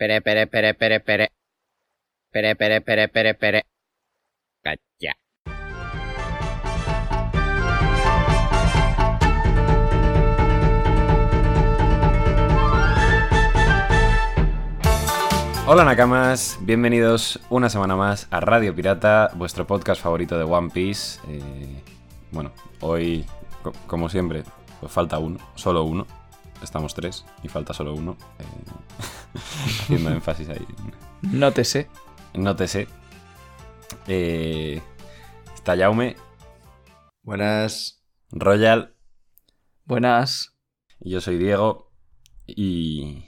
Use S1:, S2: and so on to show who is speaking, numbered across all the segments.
S1: Pere, pere, pere, pere, pere. Pere, pere, pere, pere, pere. Cacha.
S2: Hola Nakamas, bienvenidos una semana más a Radio Pirata, vuestro podcast favorito de One Piece. Eh, bueno, hoy, co- como siempre, pues falta uno, solo uno. Estamos tres y falta solo uno. eh, haciendo énfasis ahí.
S3: Nótese.
S2: Nótese. Eh, está Jaume,
S4: Buenas.
S2: Royal
S3: Buenas.
S2: yo soy Diego. Y,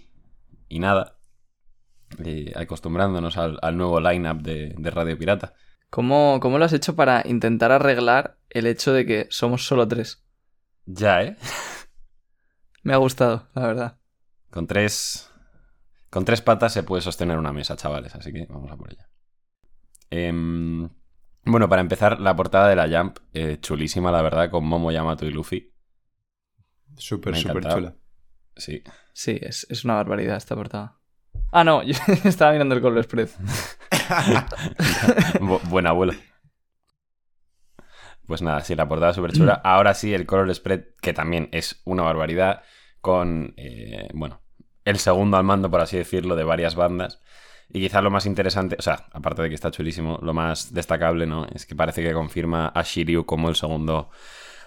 S2: y nada, eh, acostumbrándonos al, al nuevo lineup de, de Radio Pirata.
S3: ¿Cómo, ¿Cómo lo has hecho para intentar arreglar el hecho de que somos solo tres?
S2: Ya, ¿eh?
S3: Me ha gustado, la verdad.
S2: Con tres. Con tres patas se puede sostener una mesa, chavales, así que vamos a por ella. Em, bueno, para empezar, la portada de la Jump, eh, chulísima, la verdad, con Momo, Yamato y Luffy.
S4: Súper, súper chula.
S2: Sí.
S3: Sí, es, es una barbaridad esta portada. Ah, no, yo estaba mirando el Color Express.
S2: Bu- buen abuelo. Pues nada, sí, la portada súper chula. Ahora sí, el color spread, que también es una barbaridad, con, eh, bueno, el segundo al mando, por así decirlo, de varias bandas. Y quizás lo más interesante, o sea, aparte de que está chulísimo, lo más destacable, ¿no? Es que parece que confirma a Shiryu como el segundo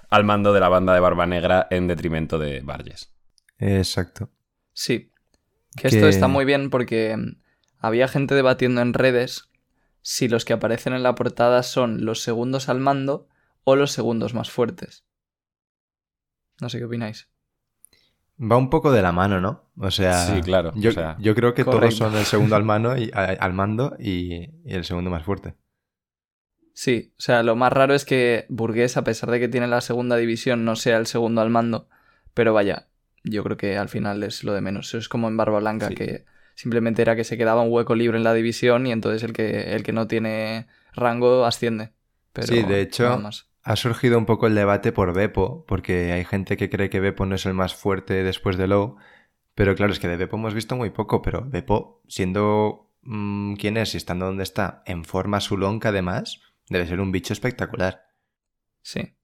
S2: al mando de la banda de Barba Negra en detrimento de Barges.
S4: Exacto.
S3: Sí. Que esto está muy bien porque mm, había gente debatiendo en redes si los que aparecen en la portada son los segundos al mando o los segundos más fuertes. No sé qué opináis.
S4: Va un poco de la mano, ¿no? O sea,
S2: Sí, claro,
S4: Yo,
S2: o sea-
S4: yo creo que
S3: Correcto.
S4: todos son el segundo al, mano y, al mando y, y el segundo más fuerte.
S3: Sí, o sea, lo más raro es que Burgués, a pesar de que tiene la segunda división, no sea el segundo al mando. Pero vaya, yo creo que al final es lo de menos. Eso es como en Barba Blanca,
S2: Sí.
S3: que simplemente era que se quedaba un hueco libre en la división y entonces el que, el que no tiene rango asciende. Pero
S4: Sí, de hecho-
S3: nada más.
S4: Ha surgido un poco el debate por Beppo, porque hay gente que cree que Beppo no es el más fuerte después de Low. Pero claro, es que de Beppo hemos visto muy poco, pero Beppo, siendo mm, quien es y estando donde está, en forma sulonca además, debe ser un bicho espectacular.
S3: Sí.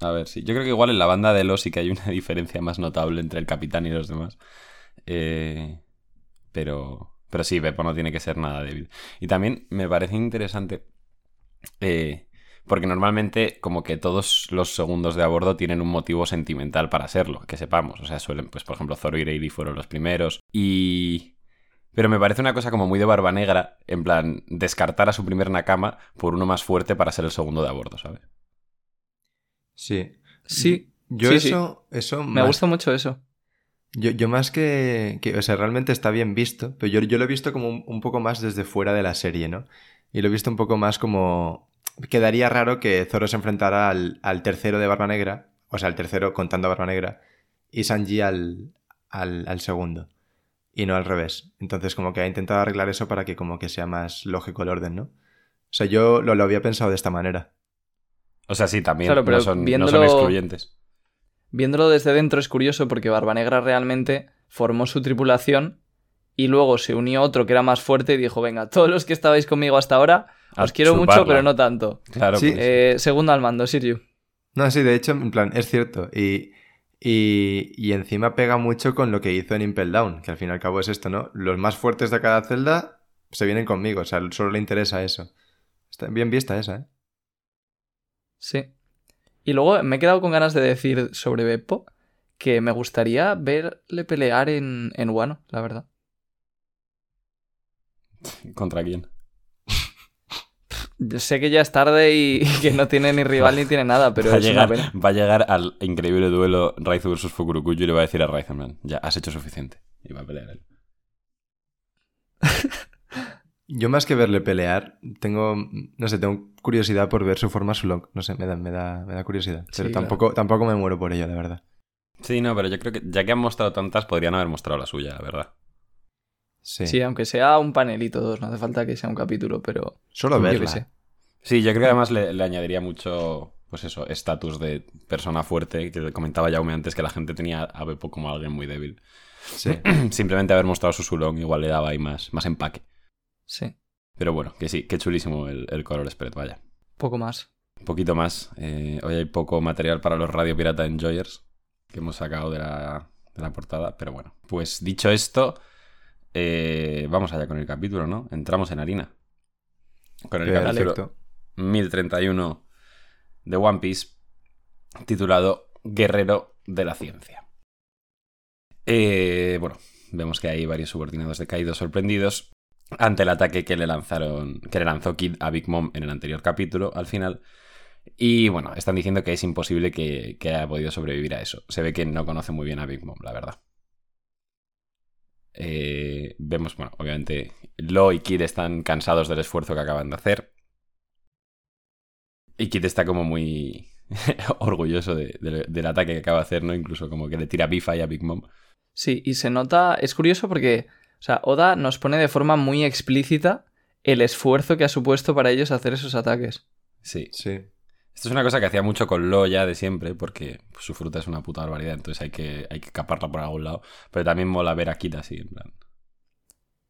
S2: A ver, sí. Yo creo que igual en la banda de los sí que hay una diferencia más notable entre el capitán y los demás. Eh, pero, pero sí, Beppo no tiene que ser nada débil. Y también me parece interesante. eh, porque normalmente, como que todos los segundos de a bordo tienen un motivo sentimental para serlo, que sepamos. O sea, suelen, pues por ejemplo, Zoro y Rayleigh fueron los primeros. Y. Pero me parece una cosa como muy de barba negra, en plan, descartar a su primer Nakama por uno más fuerte para ser el segundo de a bordo, ¿sabes?
S4: Sí.
S3: Sí.
S4: Yo
S3: sí, sí.
S4: eso, eso
S3: Me
S4: más-
S3: gusta mucho eso.
S4: Yo, yo más que, que- O sea, realmente está bien visto, pero yo, yo lo he visto como un, un poco más desde fuera de la serie, ¿no? Y lo he visto un poco más como... Quedaría raro que Zoro se enfrentara al, al tercero de Barba Negra, o sea, al tercero contando a Barba Negra, y Sanji al, al, al segundo, y no al revés. Entonces como que ha intentado arreglar eso para que como que sea más lógico el orden, ¿no? O sea, yo lo, lo había pensado de esta manera.
S2: O sea, sí, también
S3: Claro, pero
S2: no, son, no son excluyentes.
S3: Viéndolo desde dentro es curioso porque Barba Negra realmente formó su tripulación y luego se unió otro que era más fuerte y dijo, venga, todos los que estabais conmigo hasta ahora, os quiero mucho, pero no tanto.
S2: Claro,
S4: Sí,
S2: pues,
S3: Eh, segundo al mando, Siryu.
S4: No, sí, de hecho, en plan, es cierto. Y, y, y encima pega mucho con lo que hizo en Impel Down, que al fin y al cabo es esto, ¿no? Los más fuertes de cada celda se vienen conmigo, o sea, solo le interesa eso. Está bien vista esa, ¿eh?
S3: Sí. Y luego me he quedado con ganas de decir sobre Beppo que me gustaría verle pelear en, en Wano, la verdad.
S2: ¿Contra quién?
S3: Yo sé que ya es tarde y, y que no tiene ni rival ni tiene nada, pero
S2: va, a
S3: es
S2: llegar,
S3: una pena.
S2: va a llegar al increíble duelo Raizu vs Fukurokuyo y le va a decir a Raizu, en plan, ya, has hecho suficiente. Y va a pelear él.
S4: Yo más que verle pelear, tengo, no sé, tengo curiosidad por ver su forma Sulong. No sé, me da, me da, me da curiosidad. Pero
S3: Sí,
S4: tampoco, tampoco me muero por ello, la verdad.
S2: Sí, no, pero yo creo que ya que han mostrado tantas, podrían haber mostrado la suya, la verdad.
S4: Sí.
S3: Sí, aunque sea un panelito dos, no hace falta que sea un capítulo, pero
S4: Solo
S3: yo
S4: verla.
S3: sé.
S2: Sí, yo creo que además le, le añadiría mucho, pues eso, estatus de persona fuerte, que comentaba Jaume antes que la gente tenía a Beppo como alguien muy débil.
S4: Sí.
S2: Simplemente haber mostrado su sulón igual le daba ahí más, más empaque.
S3: Sí,
S2: Pero bueno, que sí, qué chulísimo el, el color spread, vaya.
S3: poco más.
S2: Un poquito más. eh, hoy hay poco material para los Radio Pirata Enjoyers que hemos sacado de la, de la portada, pero bueno. Pues dicho esto, eh, vamos allá con el capítulo, ¿no? Entramos en harina. Con el capítulo
S4: Perfecto.
S2: 1031 de One Piece, titulado Guerrero de la Ciencia. Eh, bueno, vemos que hay varios subordinados de Kaido sorprendidos ante el ataque que le lanzaron, que le lanzó Kid a Big Mom en el anterior capítulo, al final. Y bueno, están diciendo que es imposible que, que haya podido sobrevivir a eso. Se ve que no conoce muy bien a Big Mom, la verdad. Eh, vemos, bueno, obviamente Lo y Kid están cansados del esfuerzo que acaban de hacer. Y Kid está como muy orgulloso de- de- del ataque que acaba de hacer, ¿no? Incluso como que le tira bifa ahí a Big Mom.
S3: Sí, y se nota, es curioso porque, o sea, Oda nos pone de forma muy explícita el esfuerzo que ha supuesto para ellos hacer esos ataques.
S2: Sí.
S4: Sí.
S2: Esto es una cosa que hacía mucho con Lo ya de siempre, porque pues, su fruta es una puta barbaridad, entonces hay que, hay que caparla por algún lado. Pero también mola ver a Kid así, en plan.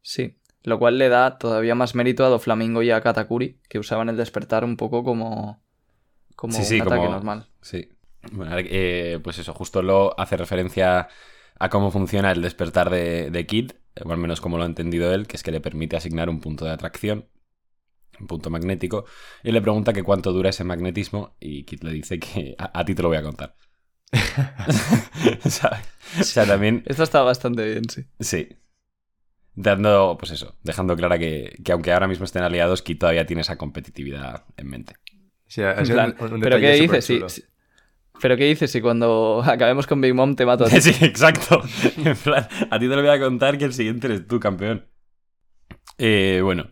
S3: Sí, lo cual le da todavía más mérito a Doflamingo y a Katakuri, que usaban el despertar un poco como, como
S2: Sí, sí,
S3: un ataque
S2: como-
S3: normal.
S2: Sí. Bueno, eh, pues eso, justo lo hace referencia a cómo funciona el despertar de, de Kid, o al menos como lo ha entendido él, que es que le permite asignar un punto de atracción, un punto magnético, y le pregunta que cuánto dura ese magnetismo, y Kid le dice que a, a ti te lo voy a contar. O sea, también,
S3: Esto está bastante bien, sí.
S2: sí. Dando, pues eso, dejando clara que, que aunque ahora mismo estén aliados, Kid todavía tiene esa competitividad en mente.
S4: Sí, ha
S3: En
S4: sido
S3: plan,
S4: un- un
S3: ¿Pero qué dices? Si- ¿Pero qué dices si cuando acabemos con Big Mom te mato a ti?
S2: Sí, exacto. En plan, a ti te lo voy a contar que el siguiente eres tú, campeón. Eh, bueno,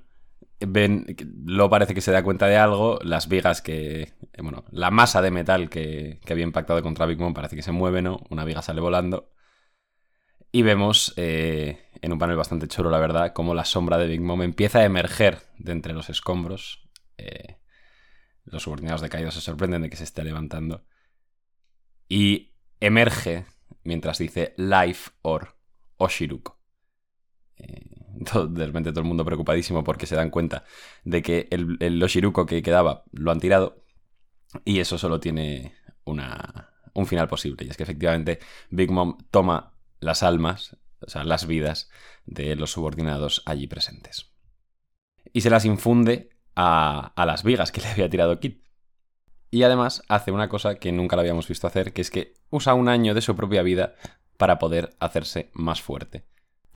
S2: lo parece que se da cuenta de algo. Las vigas que. eh, Bueno, la masa de metal que, que había impactado contra Big Mom parece que se mueve, ¿no? Una viga sale volando. Y vemos, eh, en un panel bastante chulo, la verdad, cómo la sombra de Big Mom empieza a emerger de entre los escombros. Eh, los subordinados de Kaido se sorprenden de que se esté levantando. Y emerge mientras dice Life or Oshiruko. Eh, de repente todo el mundo preocupadísimo porque se dan cuenta de que el, el Oshiruko que quedaba lo han tirado y eso solo tiene una, un final posible. Y es que efectivamente Big Mom toma las almas, o sea, las vidas de los subordinados allí presentes. Y se las infunde a, a las vigas que le había tirado Kid. Y además hace una cosa que nunca lo habíamos visto hacer, que es que usa un año de su propia vida para poder hacerse más fuerte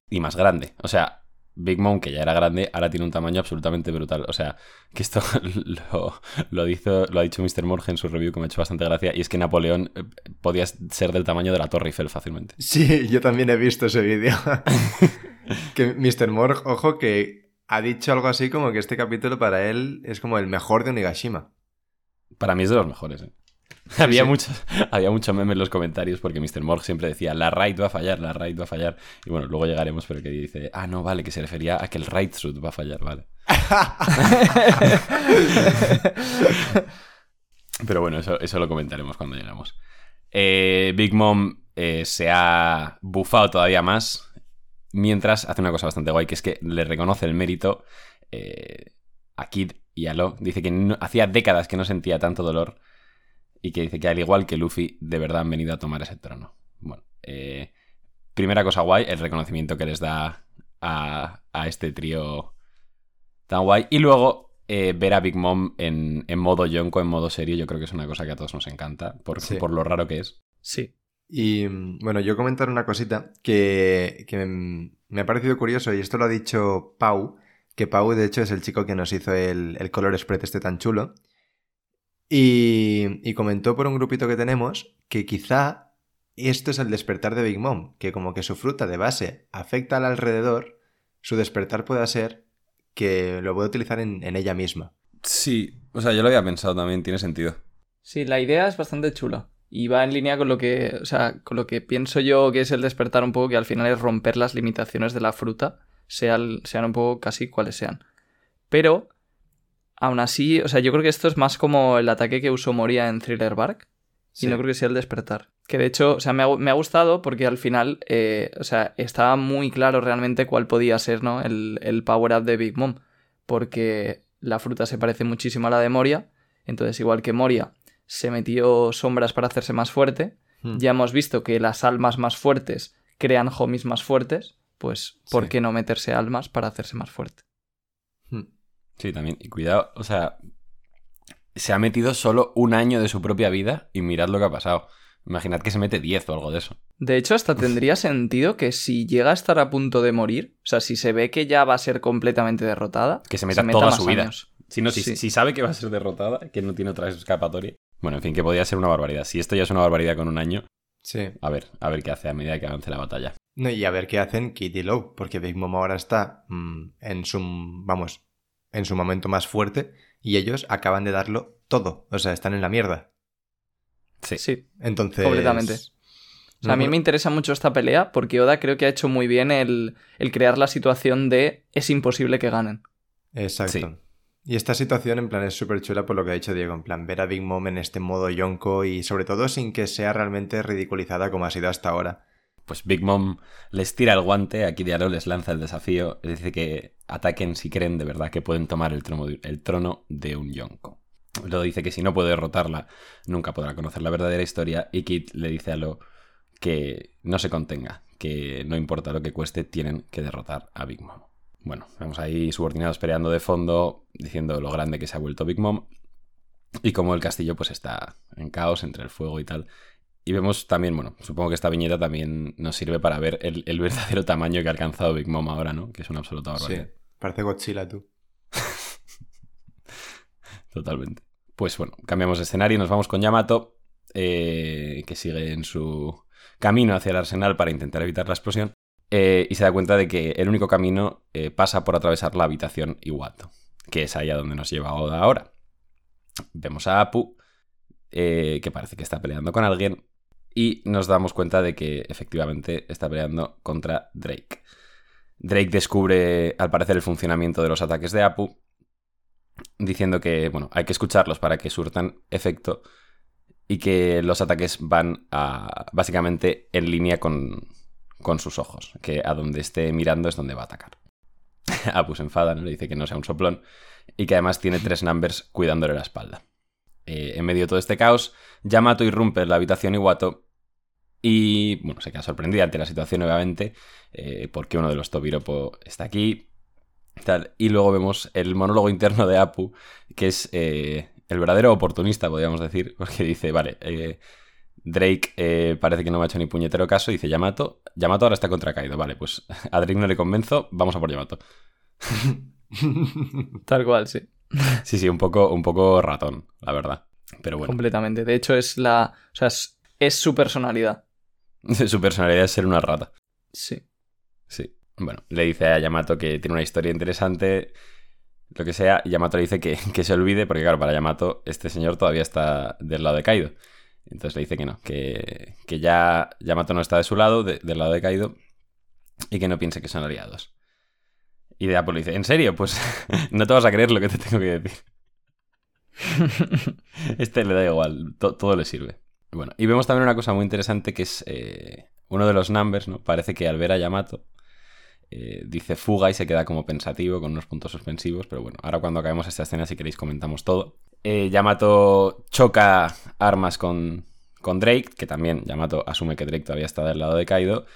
S2: y más grande. O sea, Big Mom, que ya era grande, ahora tiene un tamaño absolutamente brutal. O sea, que esto lo, lo, lo ha dicho Mr. Morge en su review, que me ha hecho bastante gracia, y es que Napoleón eh, podía ser del tamaño de la Torre Eiffel fácilmente.
S4: Sí, yo también he visto ese vídeo. que Mr. Morg, ojo, que ha dicho algo así como que este capítulo para él es como el mejor de Onigashima.
S2: Para mí es de los mejores, ¿eh? había, Mucho, había mucho meme en los comentarios porque Mr. Morg siempre decía la raid va a fallar, la raid va a fallar. Y bueno, luego llegaremos, pero que dice, ah, no, vale, que se refería a que el raid suit va a fallar, vale. pero bueno, eso, eso lo comentaremos cuando llegamos. Eh, Big Mom eh, se ha bufado todavía más mientras hace una cosa bastante guay, que es que le reconoce el mérito eh, a Kid y a Lo. Dice que no, hacía décadas que no sentía tanto dolor y que dice que al igual que Luffy, de verdad han venido a tomar ese trono. Bueno, eh, primera cosa guay, el reconocimiento que les da a, a este trío tan guay. Y luego eh, ver a Big Mom en, en, modo yonko, en modo serio, yo creo que es una cosa que a todos nos encanta, por, sí. por lo raro que es.
S3: Sí.
S4: Y bueno, yo comentar una cosita que, que me, me, ha parecido curioso, y esto lo ha dicho Pau, que Pau de hecho es el chico que nos hizo el, el color spread este tan chulo. Y, y, comentó por un grupito que tenemos que quizá esto es el despertar de Big Mom, que como que su fruta de base afecta al alrededor, su despertar pueda ser que lo puede utilizar en, en, ella misma.
S2: Sí, o sea, yo lo había pensado también, tiene sentido.
S3: Sí, la idea es bastante chula. Y va en línea con lo que. O sea, con lo que pienso yo que es el despertar un poco, que al final es romper las limitaciones de la fruta, sean, sean un poco casi cuales sean. Pero Aún así, o sea, yo creo que esto es más como el ataque que usó Moria en Thriller Bark.
S4: Sí.
S3: Y no creo que sea el despertar. Que de hecho, o sea, me ha, me ha gustado porque al final, eh, o sea, estaba muy claro realmente cuál podía ser, ¿no? El, el power up de Big Mom. Porque la fruta se parece muchísimo a la de Moria. Entonces, igual que Moria se metió sombras para hacerse más fuerte,
S4: Hmm.
S3: ya hemos visto que las almas más fuertes crean homies más fuertes. Pues, ¿por
S4: Sí.
S3: qué no meterse almas para hacerse más fuerte?
S4: Hmm.
S2: Sí, también. Y cuidado, o sea, se ha metido solo un año de su propia vida y mirad lo que ha pasado. Imaginad que se mete 10 o algo de eso.
S3: De hecho, hasta tendría sentido que si llega a estar a punto de morir, o sea, si se ve que ya va a ser completamente derrotada,
S2: Que se meta toda
S3: más
S2: su vida.
S3: años.
S2: Si, no, si,
S3: Sí.
S2: si sabe que va a ser derrotada, que no tiene otra escapatoria. Bueno, en fin, que podría ser una barbaridad. Si esto ya es una barbaridad con un año,
S4: Sí.
S2: a ver, a ver qué hace a medida que avance la batalla.
S4: No, y a ver qué hacen Kid y Lowe, porque Big Mom ahora está mm, en su, vamos, en su momento más fuerte y ellos acaban de darlo todo, o sea, están en la mierda.
S2: Sí.
S3: Sí,
S4: Entonces...
S3: Completamente. O sea, a mí me interesa mucho esta pelea porque Oda creo que ha hecho muy bien el, el crear la situación de es imposible que ganen.
S4: Exacto.
S2: Sí.
S4: Y esta situación en plan es súper chula por lo que ha dicho Diego, en plan ver a Big Mom en este modo yonko y sobre todo sin que sea realmente ridiculizada como ha sido hasta ahora.
S2: Pues Big Mom les tira el guante, aquí Diaro les lanza el desafío, les dice que ataquen si creen de verdad que pueden tomar el trono de, un Yonko. Lo dice que si no puede derrotarla, nunca podrá conocer la verdadera historia, y Kit le dice a Lo que no se contenga, que no importa lo que cueste, tienen que derrotar a Big Mom. Bueno, vemos ahí subordinados peleando de fondo, diciendo lo grande que se ha vuelto Big Mom, y como el castillo pues está en caos entre el fuego y tal. Y vemos también, bueno, supongo que esta viñeta también nos sirve para ver el, el verdadero tamaño que ha alcanzado Big Mom ahora, ¿no? Que es una absoluta
S4: Sí,
S2: barbaridad.
S4: parece Godzilla tú.
S2: Totalmente. Pues bueno, cambiamos de escenario y nos vamos con Yamato, eh, que sigue en su camino hacia el arsenal para intentar evitar la explosión. eh, y se da cuenta de que el único camino eh, pasa por atravesar la habitación Iwato, que es ahí a donde nos lleva Oda ahora. Vemos a Apu, eh, que parece que está peleando con alguien, y nos damos cuenta de que efectivamente está peleando contra Drake. Drake descubre, al parecer, el funcionamiento de los ataques de Apu, diciendo que, bueno, hay que escucharlos para que surtan efecto y que los ataques van a, básicamente en línea con, con sus ojos, que a donde esté mirando es donde va a atacar. Apu se enfada, ¿no? le dice que no sea un soplón y que además tiene tres numbers cuidándole la espalda. Eh, en medio de todo este caos, Yamato irrumpe en la habitación Iwato y, bueno, se queda sorprendida ante la situación, obviamente, eh, porque uno de los Tobiropo está aquí. Tal. Y luego vemos el monólogo interno de Apu, que es eh, el verdadero oportunista, podríamos decir, porque dice, vale, eh, Drake eh, parece que no me ha hecho ni puñetero caso, dice Yamato, Yamato ahora está contra Kaido, vale, pues a Drake no le convenzo, vamos a por Yamato.
S3: Tal cual, sí.
S2: Sí, sí, un poco, un poco ratón, la verdad. Pero bueno,
S3: Completamente. De hecho, es la. O sea, es, es su personalidad.
S2: su personalidad es ser una rata.
S3: Sí.
S2: Sí. Bueno, le dice a Yamato que tiene una historia interesante, lo que sea, Yamato le dice que, que se olvide, porque claro, para Yamato este señor todavía está del lado de Kaido. Entonces le dice que no, que, que ya Yamato no está de su lado, de- del lado de Kaido, y que no piense que son aliados. Y de Apple le dice, ¿en serio? Pues no te vas a creer lo que te tengo que decir. Este le da igual, to- todo le sirve. Bueno, y vemos también una cosa muy interesante que es eh, uno de los numbers, ¿no? Parece que al ver a Yamato eh, dice fuga y se queda como pensativo con unos puntos suspensivos, pero bueno, ahora cuando acabemos esta escena, si queréis, comentamos todo. Eh, Yamato choca armas con, con Drake, que también Yamato asume que Drake todavía está del lado de Kaido,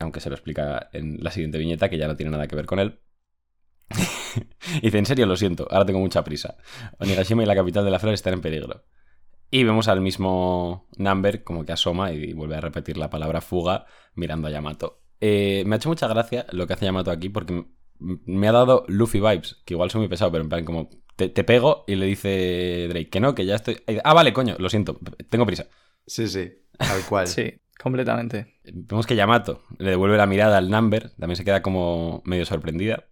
S2: aunque se lo explica en la siguiente viñeta, que ya no tiene nada que ver con él. Y dice, en serio, lo siento, ahora tengo mucha prisa. Onigashima y la capital de la flor están en peligro. Y vemos al mismo Number como que asoma y vuelve a repetir la palabra fuga mirando a Yamato. Eh, me ha hecho mucha gracia lo que hace Yamato aquí porque me ha dado Luffy vibes, que igual soy muy pesado, pero en plan como te, te pego y le dice Drake que no, que ya estoy... Ah, vale, coño, lo siento, tengo prisa.
S4: Sí, sí, tal cual.
S3: Sí, completamente.
S2: Vemos que Yamato le devuelve la mirada al Number, también se queda como medio sorprendida.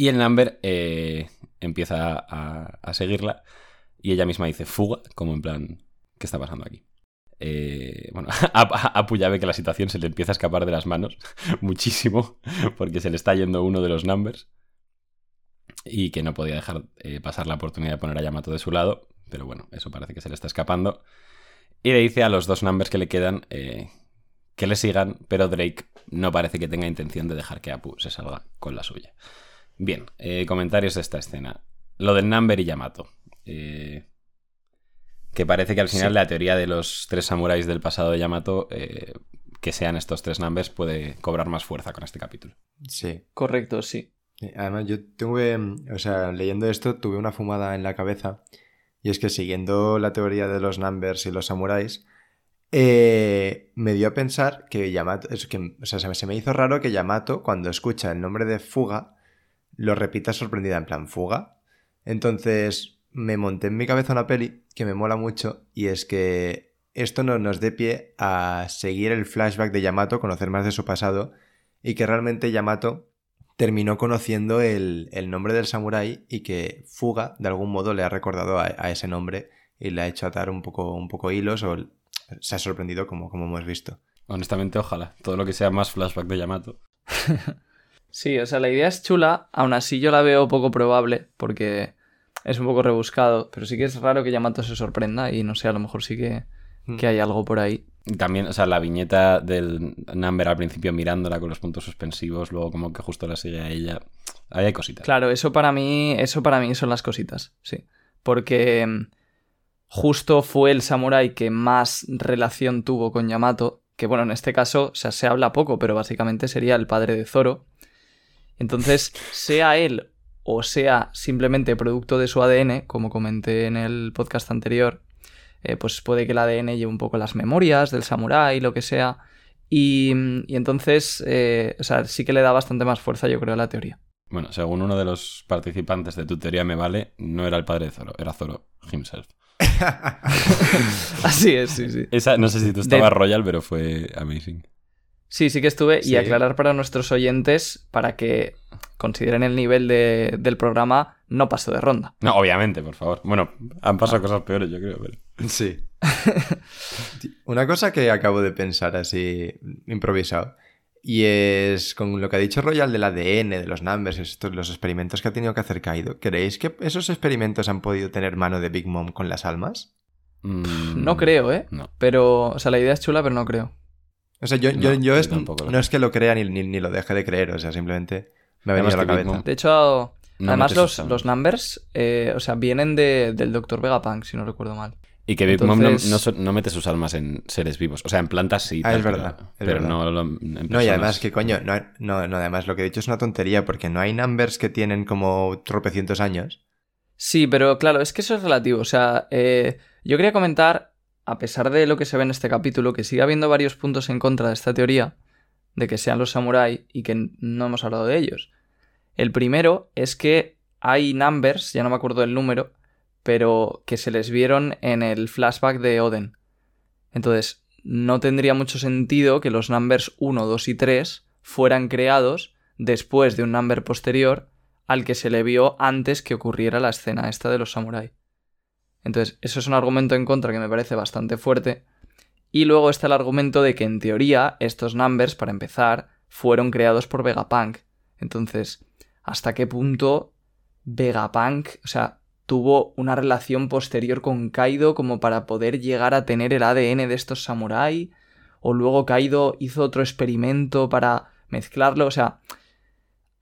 S2: Y el Number eh, empieza a, seguirla y ella misma dice fuga, como en plan, ¿qué está pasando aquí? Eh, bueno, a, a- Apu ya ve que la situación se le empieza a escapar de las manos muchísimo porque se le está yendo uno de los Numbers. y que no podía dejar eh, pasar la oportunidad de poner a Yamato de su lado, pero bueno, eso parece que se le está escapando. Y le dice a los dos numbers que le quedan que le sigan, pero Drake no parece que tenga intención de dejar que Apu se salga con la suya. Bien, eh, comentarios de esta escena. Lo del number y Yamato. que parece que al final
S3: Sí.
S2: la teoría de los tres samuráis del pasado de Yamato, que sean estos tres numbers, puede cobrar más fuerza con este capítulo.
S4: Sí.
S3: Correcto, sí.
S4: Eh, Además, yo tuve, o sea, leyendo esto, tuve una fumada en la cabeza. Y es que siguiendo la teoría de los numbers y los samuráis, eh, me dio a pensar que Yamato, es que, o sea, se me hizo raro que Yamato, cuando escucha el nombre de Fuga, lo repita sorprendida en plan Fuga. Entonces, me monté en mi cabeza una peli que me mola mucho y es que esto no nos dé pie a seguir el flashback de Yamato, conocer más de su pasado y que realmente Yamato terminó conociendo el, el nombre del samurái y que Fuga de algún modo le ha recordado a, a ese nombre y le ha hecho atar un poco, un poco hilos o se ha sorprendido como, como hemos visto.
S2: Honestamente, ojalá. Todo lo que sea más flashback de Yamato.
S3: Sí, o sea, la idea es chula, aún así yo la veo poco probable porque es un poco rebuscado, pero sí que es raro que Yamato se sorprenda y no sé, a lo mejor sí que, que hay algo por ahí.
S2: Y También, o sea, la viñeta del Number al principio mirándola con los puntos suspensivos, luego como que justo la sigue a ella. Ahí hay cositas.
S3: Claro, eso para mí, eso para mí son las cositas, sí. Porque mm, justo fue el samurái que más relación tuvo con Yamato, que bueno, en este caso, o sea, se habla poco, pero básicamente sería el padre de Zoro. Entonces, sea él o sea simplemente producto de su ADN, como comenté en el podcast anterior, eh, pues puede que el ADN lleve un poco las memorias del samurái, lo que sea. Y, y entonces, eh, o sea, sí que le da bastante más fuerza, yo creo, a la teoría.
S2: Bueno, según uno de los participantes de tu teoría me vale, no era el padre de Zoro, era Zoro himself.
S3: Así es, sí, sí.
S2: Esa, no sé si tú
S3: De-
S2: estabas royal, pero fue amazing.
S3: Sí, sí que estuve.
S4: Sí.
S3: Y aclarar para nuestros oyentes, para que consideren el nivel de- del programa, no paso de ronda.
S2: No, obviamente, por favor. Bueno, han pasado cosas peores, yo creo, pero...
S4: Sí. Una cosa que acabo de pensar así improvisado. Y es con lo que ha dicho Royal del ADN, de los numbers, estos, los experimentos que ha tenido que hacer Kaido. ¿Creéis que esos experimentos han podido tener mano de Big Mom con las almas?
S2: Mm,
S3: No creo, ¿eh?
S2: No.
S3: Pero, o sea, la idea es chula, pero no creo.
S4: O sea, yo, yo,
S2: No,
S4: yo
S2: yo
S4: es- no es que lo crea ni, ni, ni lo deje de creer, o sea, simplemente me ha venido a la cabeza.
S3: De hecho,
S2: No
S3: además los, los numbers, eh, o sea, vienen de- del Dr. Vegapunk, si no recuerdo mal.
S2: Y que Big Mom no, no mete sus almas en seres vivos. O sea, en plantas sí.
S4: Ah,
S2: tal,
S4: es verdad,
S2: Pero,
S4: es
S2: pero
S4: verdad.
S2: no lo- en
S4: No, y
S2: personas.
S4: además que coño, no, no, no, además lo que he dicho es una tontería, porque no hay numbers que tienen como tropecientos años.
S3: Sí, pero claro, es que eso es relativo. O sea, eh, yo quería comentar, a pesar de lo que se ve en este capítulo, que sigue habiendo varios puntos en contra de esta teoría, de que sean los samuráis y que no hemos hablado de ellos. El primero es que hay numbers, ya no me acuerdo del número, pero que se les vieron en el flashback de Oden. Entonces, no tendría mucho sentido que los numbers 1, 2 y 3 fueran creados después de un number posterior al que se le vio antes que ocurriera la escena esta de los samuráis. Entonces, eso es un argumento en contra que me parece bastante fuerte. Y luego está el argumento de que en teoría estos numbers, para empezar, fueron creados por Vegapunk. Entonces, ¿hasta qué punto Vegapunk, o sea, tuvo una relación posterior con Kaido como para poder llegar a tener el ADN de estos samuráis? O luego Kaido hizo otro experimento para mezclarlo, o sea,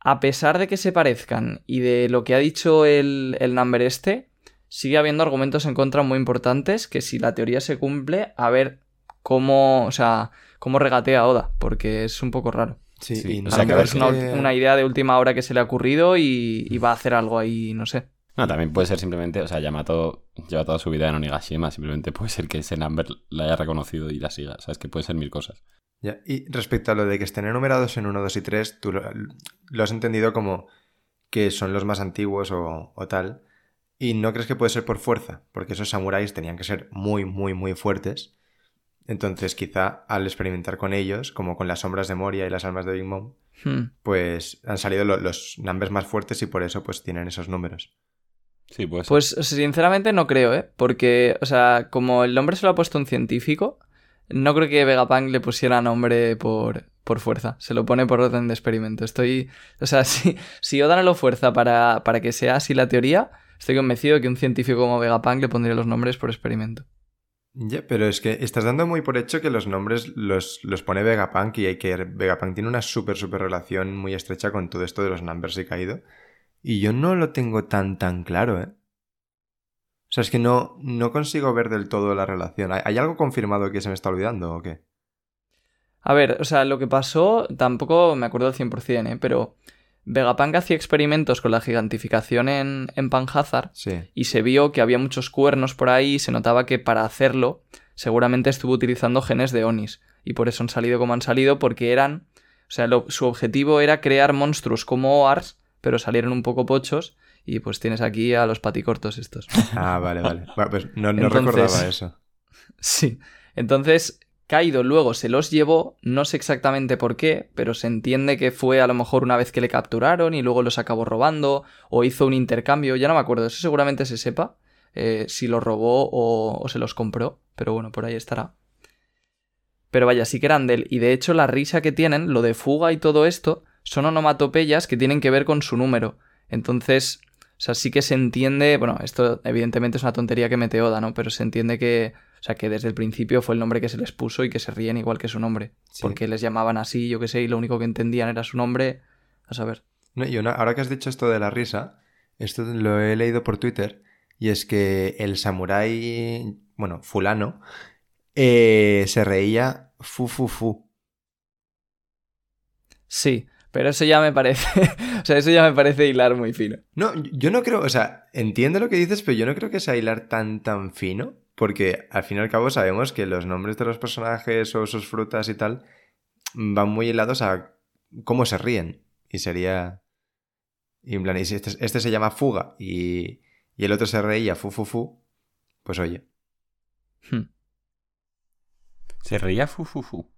S3: a pesar de que se parezcan y de lo que ha dicho el, el number este, sigue habiendo argumentos en contra muy importantes que si la teoría se cumple, a ver cómo, o sea, cómo regatea Oda, porque es un poco raro.
S4: Sí,
S2: Sí,
S4: y
S2: o
S4: no
S3: lo
S2: que
S3: es
S2: ver
S3: una,
S4: que-
S3: una idea de última hora que se le ha ocurrido y, y va a hacer algo ahí, no sé.
S2: No, también puede ser simplemente, o sea, Yamato lleva toda su vida en Onigashima, simplemente puede ser que ese number la haya reconocido y la siga, sabes que pueden ser mil cosas.
S4: Ya, Y respecto a lo de que estén enumerados en 1, 2 y 3, tú lo, lo has entendido como que son los más antiguos o, o tal. Y no crees que puede ser por fuerza, porque esos samuráis tenían que ser muy, muy, muy fuertes. Entonces, quizá al experimentar con ellos, como con las sombras de Moria y las almas de Big Mom,
S3: Hmm.
S4: pues han salido lo- los numbers más fuertes y por eso pues tienen esos números.
S2: Sí, puede ser.
S3: Pues sinceramente no creo, ¿eh? Porque, o sea, como el nombre se lo ha puesto un científico, no creo que Vegapunk le pusiera nombre por, por fuerza. Se lo pone por orden de experimento. Estoy. O sea, si, si Oda no lo fuerza para, para que sea así la teoría, estoy convencido de que un científico como Vegapunk le pondría los nombres por experimento.
S4: Ya, pero es que estás dando muy por hecho que los nombres los, los pone Vegapunk y hay que Vegapunk tiene una súper, súper relación muy estrecha con todo esto de los numbers y caído. Y yo no lo tengo tan, tan claro, ¿eh? O sea, es que no, no consigo ver del todo la relación. ¿Hay, ¿Hay algo confirmado que se me está olvidando o qué?
S3: A ver, o sea, lo que pasó tampoco me acuerdo al 100%, ¿eh? Pero Vegapunk hacía experimentos con la gigantificación en, en Panhazard
S4: Sí.
S3: y se vio que había muchos cuernos por ahí y se notaba que para hacerlo seguramente estuvo utilizando genes de Onis y por eso han salido como han salido porque eran, o sea, lo- su objetivo era crear monstruos como Oars, pero salieron un poco pochos y pues tienes aquí a los paticortos estos.
S4: Ah, vale, vale. Bueno, pues no, no
S3: Entonces-
S4: recordaba eso.
S3: Sí. Entonces, Kaido luego se los llevó, no sé exactamente por qué, pero se entiende que fue a lo mejor una vez que le capturaron y luego los acabó robando, o hizo un intercambio, ya no me acuerdo, eso seguramente se sepa, eh, si los robó o, se los compró, pero bueno, por ahí estará. Pero vaya, sí que eran de él, y de hecho la risa que tienen, lo de fuga y todo esto, son onomatopeyas que tienen que ver con su número. Entonces, o sea, sí que se entiende, bueno, esto evidentemente es una tontería que mete Oda, ¿no? Pero se entiende que, o sea, que desde el principio fue el nombre que se les puso y que se ríen igual que su nombre.
S4: Sí.
S3: Porque les llamaban así, yo qué sé, y lo único que entendían era su nombre. A saber.
S4: No, y una- ahora que has dicho esto de la risa, esto lo he leído por Twitter, y es que el samurái, bueno, fulano, eh, se reía fu fu fu.
S3: Sí, pero eso ya me parece. o sea, eso ya me parece hilar muy fino.
S4: No, yo no creo, o sea, entiendo lo que dices, pero yo no creo que sea hilar tan tan fino, porque al fin y al cabo sabemos que los nombres de los personajes o sus frutas y tal van muy hilados a cómo se ríen. Y sería... Y en plan, y si este, este se llama fuga y, y el otro se reía fu fu fu, pues oye.
S3: Hmm.
S2: Se reía fu fu fu.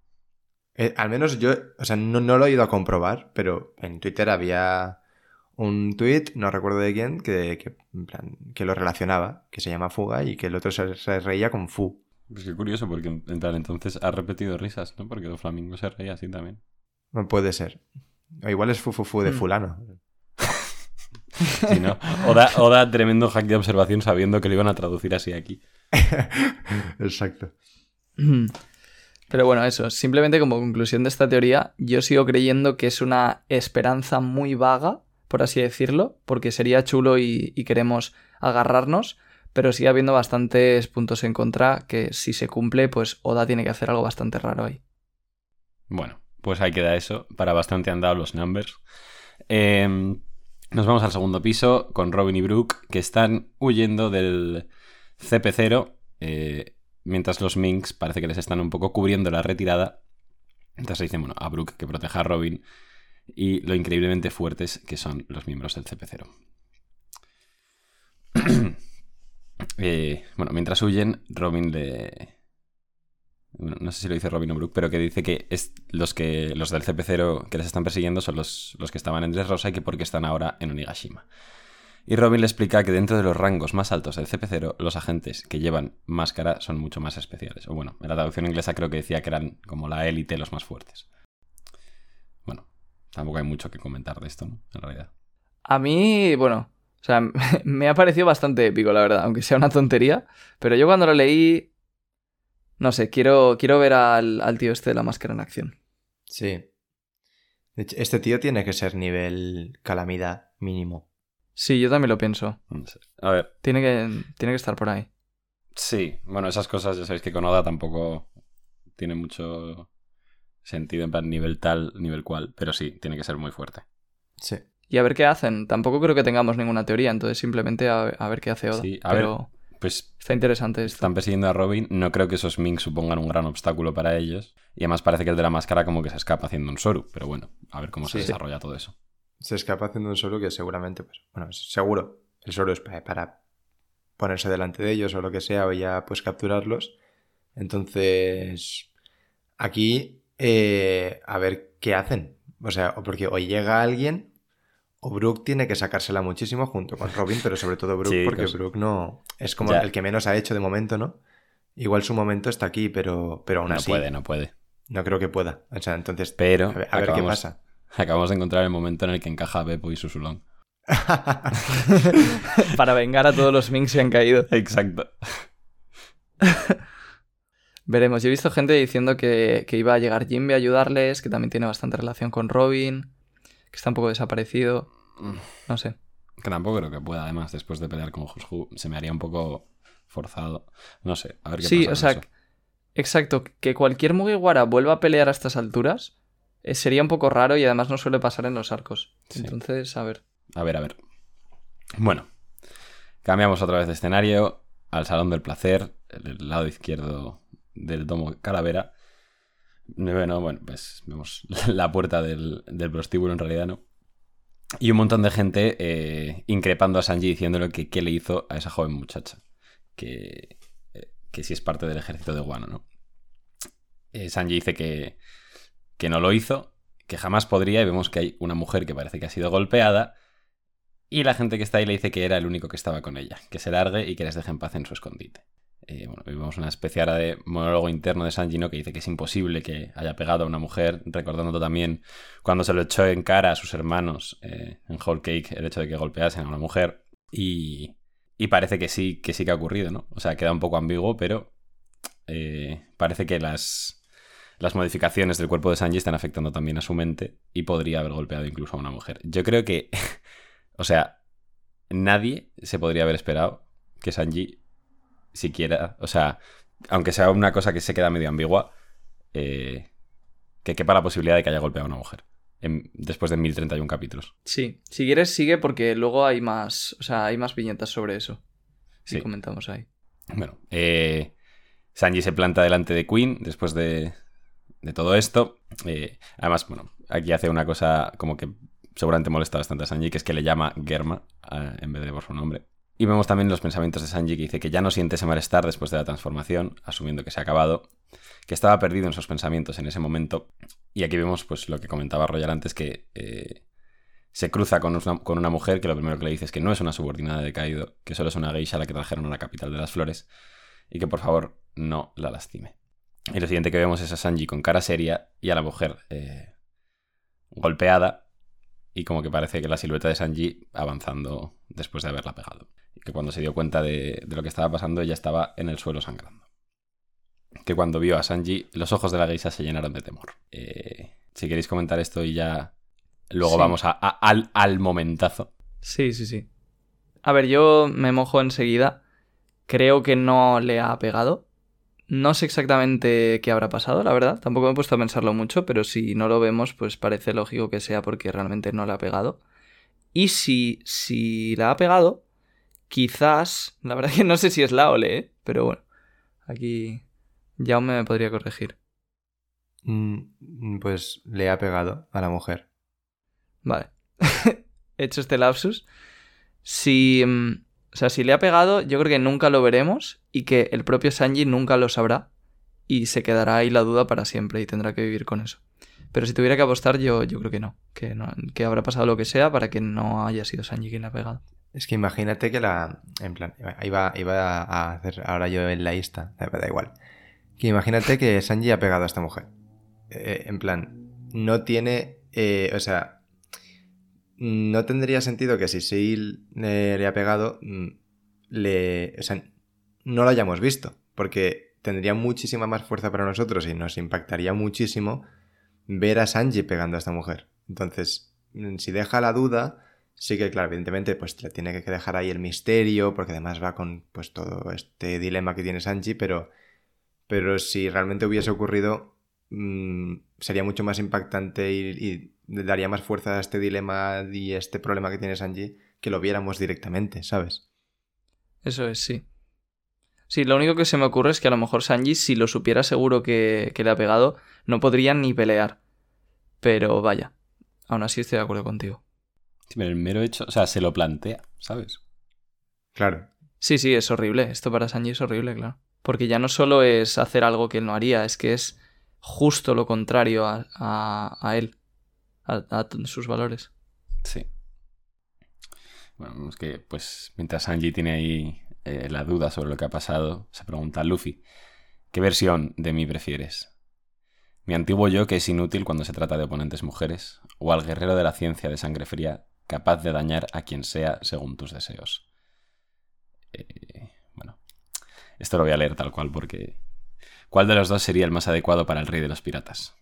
S4: Eh, al menos yo, o sea, no, no lo he ido a comprobar, pero en Twitter había un tweet, no recuerdo de quién, que, que, en plan, que lo relacionaba, que se llama Fuga y que el otro se, se reía con Fu.
S2: Pues qué curioso, porque en plan entonces ha repetido risas, ¿no? Porque Doflamingo se reía así también.
S4: No puede ser. O igual es Fu Fu Fu de
S3: Hmm.
S4: fulano.
S2: Sí, ¿no? Oda, Oda, tremendo hack de observación sabiendo que lo iban a traducir así aquí.
S4: Exacto.
S3: Pero bueno, eso, simplemente como conclusión de esta teoría, yo sigo creyendo que es una esperanza muy vaga, por así decirlo, porque sería chulo y, queremos agarrarnos, pero sigue habiendo bastantes puntos en contra que si se cumple, pues Oda tiene que hacer algo bastante raro ahí.
S2: Bueno, pues ahí queda eso. Para bastante han dado los numbers. Eh, nos vamos al segundo piso con Robin y Brooke, que están huyendo del CP0, eh, mientras los Minks parece que les están un poco cubriendo la retirada. Entonces dicen, bueno, a Brooke que proteja a Robin y lo increíblemente fuertes que son los miembros del CP0. Eh, bueno, mientras huyen, Robin le, no sé si lo dice Robin o Brooke, pero que dice que es los que los del CP0 que les están persiguiendo son los, los que estaban en Dressrosa y que porque están ahora en Onigashima. Y Robin le explica que dentro de los rangos más altos del CP0, los agentes que llevan máscara son mucho más especiales. O bueno, en la traducción inglesa creo que decía que eran como la élite los más fuertes. Tampoco hay mucho que comentar de esto, ¿no? En realidad.
S3: A mí, bueno, o sea, me ha parecido bastante épico, la verdad, aunque sea una tontería, pero yo cuando lo leí, no sé, quiero, quiero ver al, al tío este de la máscara en acción.
S4: Sí. De hecho, este tío tiene que ser nivel calamidad mínimo.
S3: Sí, yo también lo pienso.
S2: No sé. A ver,
S3: Tiene que, tiene que estar por ahí.
S2: Sí, bueno, esas cosas ya sabéis que con Oda tampoco tiene mucho sentido en plan nivel tal, nivel cual, pero sí, tiene que ser muy fuerte.
S4: Sí.
S3: Y a ver qué hacen. Tampoco creo que tengamos ninguna teoría, entonces simplemente a, a ver qué hace Oda.
S2: Sí, a
S3: Pero
S2: Pues
S3: está interesante esto.
S2: están persiguiendo a Robin, no creo que esos Minks supongan un gran obstáculo para ellos, y además parece que el de la máscara como que se escapa haciendo un Soru, pero bueno, a ver cómo se
S4: Sí.
S2: desarrolla todo eso.
S4: Se escapa haciendo un solo que seguramente, pues, bueno, seguro, el solo es pa- para ponerse delante de ellos o lo que sea, o ya pues capturarlos. Entonces, aquí, eh, a ver qué hacen. O sea, porque o llega alguien, o Brooke tiene que sacársela muchísimo junto con Robin, pero sobre todo Brooke,
S2: Sí,
S4: porque
S2: pues-
S4: Brooke no. Es como
S2: Ya.
S4: el que menos ha hecho de momento, ¿no? Igual su momento está aquí, pero, pero aún
S2: No
S4: así
S2: puede, no puede.
S4: no creo que pueda. O sea, entonces,
S2: Pero
S4: a ver, a ver qué pasa.
S2: Acabamos de encontrar el momento en el que encaja Beppo y Susulón.
S3: Para vengar a todos los Minks que han caído.
S2: Exacto.
S3: Veremos. Yo he visto gente diciendo que, que iba a llegar Jimby a ayudarles, que también tiene bastante relación con Robin, que está un poco desaparecido. No sé.
S2: Que tampoco creo que pueda, además, después de pelear con Jushu, se me haría un poco forzado. No sé, a ver qué
S3: Sí,
S2: pasa
S3: o
S2: con
S3: sea, exacto. Que cualquier Mugiwara vuelva a pelear a estas alturas eh, sería un poco raro y además no suele pasar en los arcos.
S2: Sí.
S3: Entonces, a ver.
S2: A ver, a ver. Bueno, cambiamos otra vez de escenario al Salón del Placer, el lado izquierdo del domo Calavera. Bueno, bueno, pues vemos la puerta del, del prostíbulo en realidad, ¿no? Y un montón de gente eh, increpando a Sanji diciéndole que qué le hizo a esa joven muchacha. Que, eh, que si es parte del ejército de Guano, ¿no? Eh, Sanji dice que, que no lo hizo, que jamás podría, y vemos que hay una mujer que parece que ha sido golpeada, y la gente que está ahí le dice que era el único que estaba con ella, que se largue y que les deje en paz en su escondite. Eh, bueno, una especie ahora de monólogo interno de Sanji, ¿no? Que dice que es imposible que haya pegado a una mujer, recordando también cuando se lo echó en cara a sus hermanos eh, en Whole Cake el hecho de que golpeasen a una mujer. Y, y parece que sí, que sí que ha ocurrido, ¿no? O sea, queda un poco ambiguo, pero eh, parece que las, las modificaciones del cuerpo de Sanji están afectando también a su mente y podría haber golpeado incluso a una mujer. Yo creo que, o sea, nadie se podría haber esperado que Sanji siquiera, o sea, aunque sea una cosa que se queda medio ambigua, eh, que quepa la posibilidad de que haya golpeado a una mujer en- después de 1031 capítulos.
S3: Sí. Si quieres, sigue porque luego hay más. O sea, hay más viñetas sobre eso. Sí.
S2: Sí.
S3: comentamos ahí.
S2: Bueno, eh, Sanji se planta delante de Queen después de, de todo esto. Eh, además, bueno, aquí hace una cosa como que seguramente molesta bastante a Sanji, que es que le llama Germa eh, en vez de por su nombre. Y vemos también los pensamientos de Sanji que dice que ya no siente ese malestar después de la transformación, asumiendo que se ha acabado, que estaba perdido en sus pensamientos en ese momento. Y aquí vemos pues lo que comentaba Royal antes, que eh, se cruza con una, con una mujer que lo primero que le dice es que no es una subordinada de Kaido, que solo es una geisha la que trajeron a la capital de las flores, y que por favor no la lastime. Y lo siguiente que vemos es a Sanji con cara seria y a la mujer eh, golpeada, y como que parece que la silueta de Sanji avanzando después de haberla pegado. Que cuando se dio cuenta de, de lo que estaba pasando, ella estaba en el suelo sangrando. Que cuando vio a Sanji, los ojos de la geisha se llenaron de temor. Eh, si queréis comentar esto y ya luego
S3: Sí.
S2: vamos a- a- al, al momentazo.
S3: Sí, sí, sí. A ver, yo me mojo enseguida. Creo que no le ha pegado. No sé exactamente qué habrá pasado, la verdad. Tampoco me he puesto a pensarlo mucho, pero si no lo vemos, pues parece lógico que sea porque realmente no le ha pegado. Y si, si la ha pegado, quizás. La verdad que no sé si es la ole, ¿eh? Pero bueno. Aquí. Jaume me podría corregir.
S4: Mm, Pues le ha pegado a la mujer.
S3: Vale. Hecho este lapsus. Si. mm, O sea, si le ha pegado, yo creo que nunca lo veremos y que el propio Sanji nunca lo sabrá y se quedará ahí la duda para siempre y tendrá que vivir con eso. Pero si tuviera que apostar, yo, yo creo que no. Que no. Que habrá pasado lo que sea para que no haya sido Sanji quien le ha pegado.
S4: Es que imagínate que la. En plan, iba, iba a hacer ahora yo en la lista, da igual. Que imagínate que Sanji ha pegado a esta mujer. Eh, en plan, no tiene. eh, o sea, no tendría sentido que si Seal eh, le ha pegado, mm, le. O sea, no lo hayamos visto. Porque tendría muchísima más fuerza para nosotros y nos impactaría muchísimo ver a Sanji pegando a esta mujer. Entonces, mm, si deja la duda Sí que, claro, evidentemente, pues le tiene que dejar ahí el misterio, porque además va con pues todo este dilema que tiene Sanji, pero, pero si realmente hubiese ocurrido, mmm, sería mucho más impactante y, y, daría más fuerza a este dilema y este problema que tiene Sanji que lo viéramos directamente, ¿sabes?
S3: Eso es, sí. Sí, lo único que se me ocurre es que a lo mejor Sanji, si lo supiera seguro que, que le ha pegado, no podría ni pelear. Pero vaya, aún así estoy de acuerdo contigo.
S2: Sí, pero el mero hecho, o sea, se lo plantea, ¿sabes?
S4: Claro.
S3: Sí, sí, es horrible. Esto para Sanji es horrible, claro. Porque ya no solo es hacer algo que él no haría, es que es justo lo contrario a, a, a él, a, a, sus valores.
S2: Sí. Bueno, es que, pues, mientras Sanji tiene ahí eh, la duda sobre lo que ha pasado, se pregunta Luffy, ¿qué versión de mí prefieres? ¿Mi antiguo yo que es inútil cuando se trata de oponentes mujeres? ¿O al guerrero de la ciencia de sangre fría, capaz de dañar a quien sea según tus deseos? Eh, bueno, esto lo voy a leer tal cual porque... ¿Cuál de los dos sería el más adecuado para el rey de los piratas?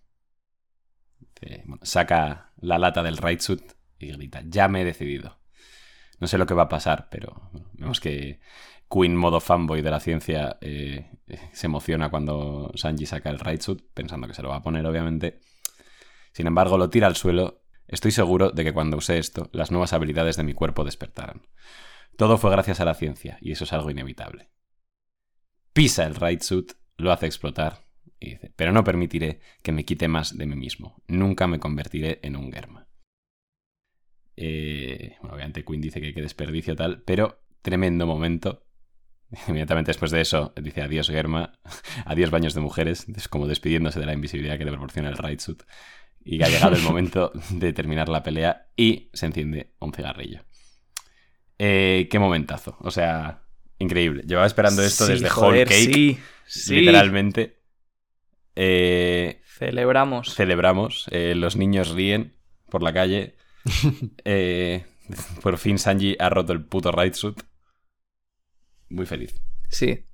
S2: Eh, saca la lata del right suit y grita, ya me he decidido. No sé lo que va a pasar, pero bueno, vemos que Queen, modo fanboy de la ciencia, eh, se emociona cuando Sanji saca el right suit, pensando que se lo va a poner, obviamente. Sin embargo, lo tira al suelo. Estoy seguro de que cuando usé esto, las nuevas habilidades de mi cuerpo despertaran. Todo fue gracias a la ciencia, y eso es algo inevitable. Pisa el right lo hace explotar, y dice, pero no permitiré que me quite más de mí mismo. Nunca me convertiré en un Germa. Eh, bueno, obviamente Queen dice que qué desperdicio tal, pero tremendo momento. Inmediatamente después de eso dice adiós Germa, adiós baños de mujeres, es como despidiéndose de la invisibilidad que le proporciona el right Y ha llegado el momento de terminar la pelea y se enciende un cigarrillo. Eh, qué momentazo. O sea, increíble. Llevaba esperando esto
S3: Sí,
S2: desde
S3: joder,
S2: Whole Cake.
S3: sí, sí.
S2: Literalmente. Eh,
S3: Celebramos.
S2: celebramos. eh, los niños ríen por la calle. Por fin Sanji ha roto el puto right suit. Muy feliz.
S3: Sí.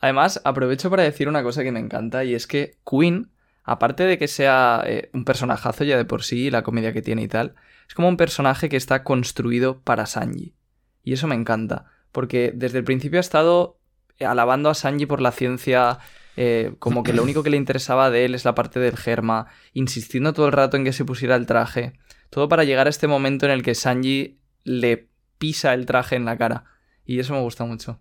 S3: Además, aprovecho para decir una cosa que me encanta y es que Queen, aparte de que sea eh, un personajazo ya de por sí, la comedia que tiene y tal, es como un personaje que está construido para Sanji. Y eso me encanta, porque desde el principio ha estado alabando a Sanji por la ciencia, eh, como que lo único que le interesaba de él es la parte del germa, insistiendo todo el rato en que se pusiera el traje. Todo para llegar a este momento en el que Sanji le pisa el traje en la cara. Y eso me gusta mucho.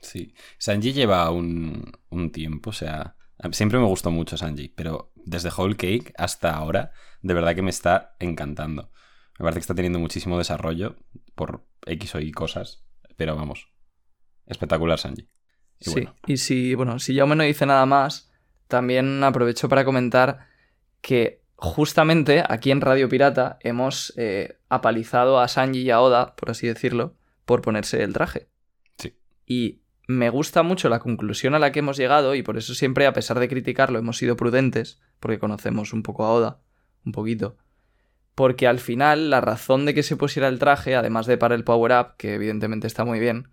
S2: Sí. Sanji lleva un, un tiempo, o sea. Siempre me gustó mucho Sanji, pero desde Whole Cake hasta ahora, de verdad que me está encantando. Me parece que está teniendo muchísimo desarrollo por X o Y cosas, pero vamos, espectacular Sanji. Y
S3: sí,
S2: bueno,
S3: y si, bueno, si Jaume no dice nada más, también aprovecho para comentar que justamente aquí en Radio Pirata hemos eh, apalizado a Sanji y a Oda, por así decirlo, por ponerse el traje.
S2: Sí.
S3: Y me gusta mucho la conclusión a la que hemos llegado y por eso siempre, a pesar de criticarlo, hemos sido prudentes, porque conocemos un poco a Oda, un poquito. Porque al final la razón de que se pusiera el traje, además de para el power-up, que evidentemente está muy bien,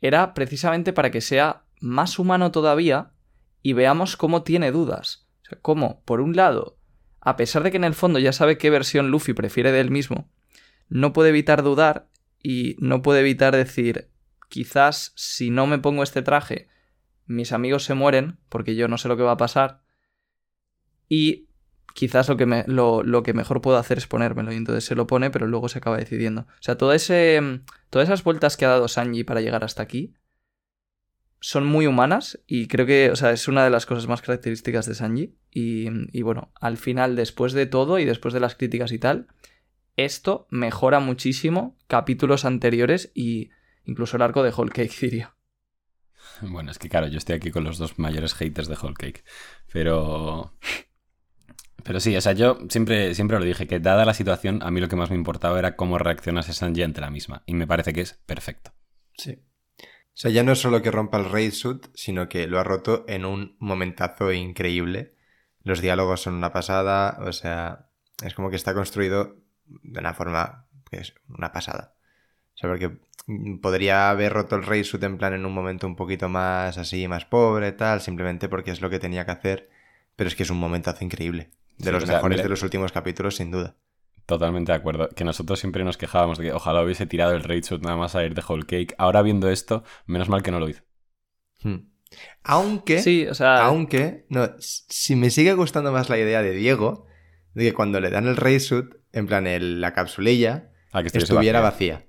S3: era precisamente para que sea más humano todavía y veamos cómo tiene dudas. O sea, cómo, por un lado, a pesar de que en el fondo ya sabe qué versión Luffy prefiere de él mismo, no puede evitar dudar y no puede evitar decir, quizás si no me pongo este traje, mis amigos se mueren, porque yo no sé lo que va a pasar, y quizás lo que, me, lo, lo que mejor puedo hacer es ponérmelo, y entonces se lo pone, pero luego se acaba decidiendo. O sea, todo ese, todas esas vueltas que ha dado Sanji para llegar hasta aquí son muy humanas y creo que o sea, es una de las cosas más características de Sanji. Y, y bueno, al final, después de todo y después de las críticas y tal, esto mejora muchísimo capítulos anteriores y incluso el arco de Whole Cake, diría.
S2: bueno, es que claro, yo estoy aquí con los dos mayores haters de Whole Cake, pero... Pero sí, o sea, yo siempre, siempre lo dije, que dada la situación, a mí lo que más me importaba era cómo reaccionase Sanji ante la misma, y me parece que es perfecto.
S4: Sí. O sea, ya no es solo que rompa el raid suit, sino que lo ha roto en un momentazo increíble. Los diálogos son una pasada, o sea, es como que está construido de una forma que es una pasada. O sea, porque podría haber roto el raid suit en plan en un momento un poquito más así, más pobre, tal, simplemente porque es lo que tenía que hacer, pero es que es un momentazo increíble. De
S2: Sí,
S4: los
S2: sea,
S4: mejores de los últimos capítulos, sin duda.
S2: Totalmente de acuerdo. Que nosotros siempre nos quejábamos de que ojalá hubiese tirado el raid suit nada más a ir de Whole Cake. Ahora viendo esto, menos mal que no lo hizo.
S4: Hmm. Aunque...
S3: Sí, o sea,
S4: Aunque, no, si me sigue gustando más la idea de Diego, de que cuando le dan el Ray Suit, en plan el- la capsulilla,
S2: A que
S4: estuviera
S2: vacía.
S4: vacía.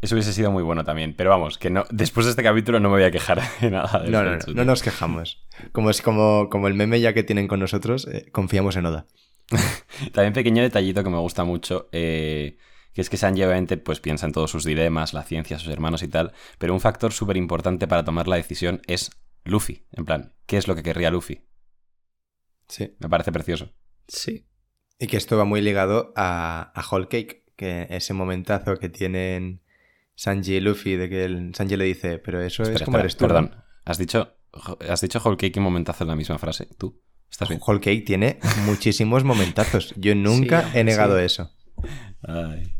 S2: Eso hubiese sido muy bueno también. Pero vamos, que no después de este capítulo no me voy a quejar de nada. del
S4: No, no, no, no nos quejamos. Como es como, como el meme ya que tienen con nosotros, eh, confiamos en Oda.
S2: También pequeño detallito que me gusta mucho, eh, que es que Sanji obviamente pues, piensa en todos sus dilemas, la ciencia, sus hermanos y tal, pero un factor súper importante para tomar la decisión es Luffy. En plan, ¿qué es lo que querría Luffy?
S4: Sí.
S2: Me parece precioso.
S3: sí.
S4: Y que esto va muy ligado a, a Whole Cake, que ese momentazo que tienen Sanji y Luffy, de que el, Sanji le dice, pero eso es como
S2: espera,
S4: eres tú. ¿no?
S2: Perdón, has dicho, has dicho Whole Cake y momentazo en la misma frase. ¿Tú? ¿Estás bien?
S4: Whole Cake tiene muchísimos momentazos. Yo nunca
S3: Sí,
S4: he negado
S3: sí.
S4: eso.
S2: Ay.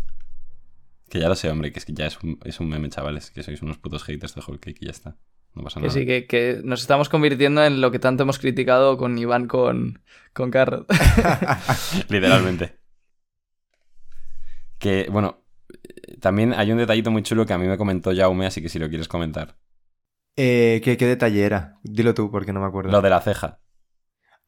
S2: Que ya lo sé, hombre, que es que ya es un, es un meme, chavales. Que sois unos putos haters de Whole Cake y ya está. No pasa
S3: Que
S2: nada.
S3: sí, que, que nos estamos convirtiendo en lo que tanto hemos criticado con Iván con, con Carrot.
S2: Literalmente. Que, bueno, también hay un detallito muy chulo que a mí me comentó Jaume, así que si lo quieres comentar.
S4: Eh, ¿qué, qué detalle era? Dilo tú, porque no me acuerdo.
S2: Lo de la ceja.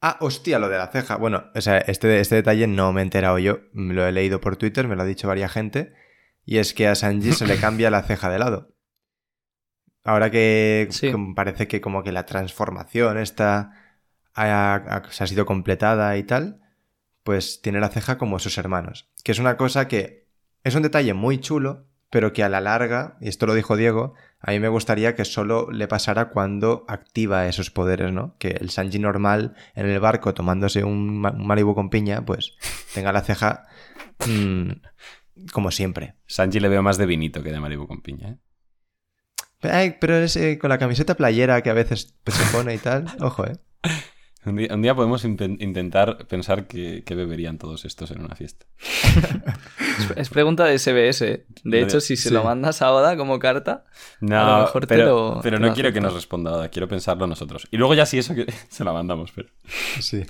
S4: Ah, hostia, lo de la ceja. Bueno, o sea, este, este detalle no me he enterado yo. Me Lo he leído por Twitter, me lo ha dicho varias gente. Y es que a Sanji se le cambia la ceja de lado. Ahora que
S3: Sí.
S4: parece que como que la transformación está ha, ha- se ha sido completada y tal, pues tiene la ceja como sus hermanos. Que es una cosa que es un detalle muy chulo, pero que a la larga, y esto lo dijo Diego, a mí me gustaría que solo le pasara cuando activa esos poderes, ¿no? Que el Sanji normal en el barco tomándose un, ma- un Malibu con piña, pues tenga la ceja mm, como siempre.
S2: Sanji le veo más de vinito que de Malibu con piña, ¿eh?
S4: Ay, pero es eh, con la camiseta playera que a veces se pone y tal, ojo, ¿eh?
S2: Un día, un día podemos intentar pensar que, que beberían todos estos en una fiesta.
S3: Es, pregunta de SBS. De hecho, si se
S4: Sí.
S3: lo mandas a Oda como carta,
S2: No,
S3: A lo mejor te
S2: pero,
S3: lo-
S2: pero
S3: te
S2: no
S3: lo
S2: quiero que nos responda Oda, quiero pensarlo nosotros. Y luego ya si eso que se la mandamos, pero...
S4: Sí.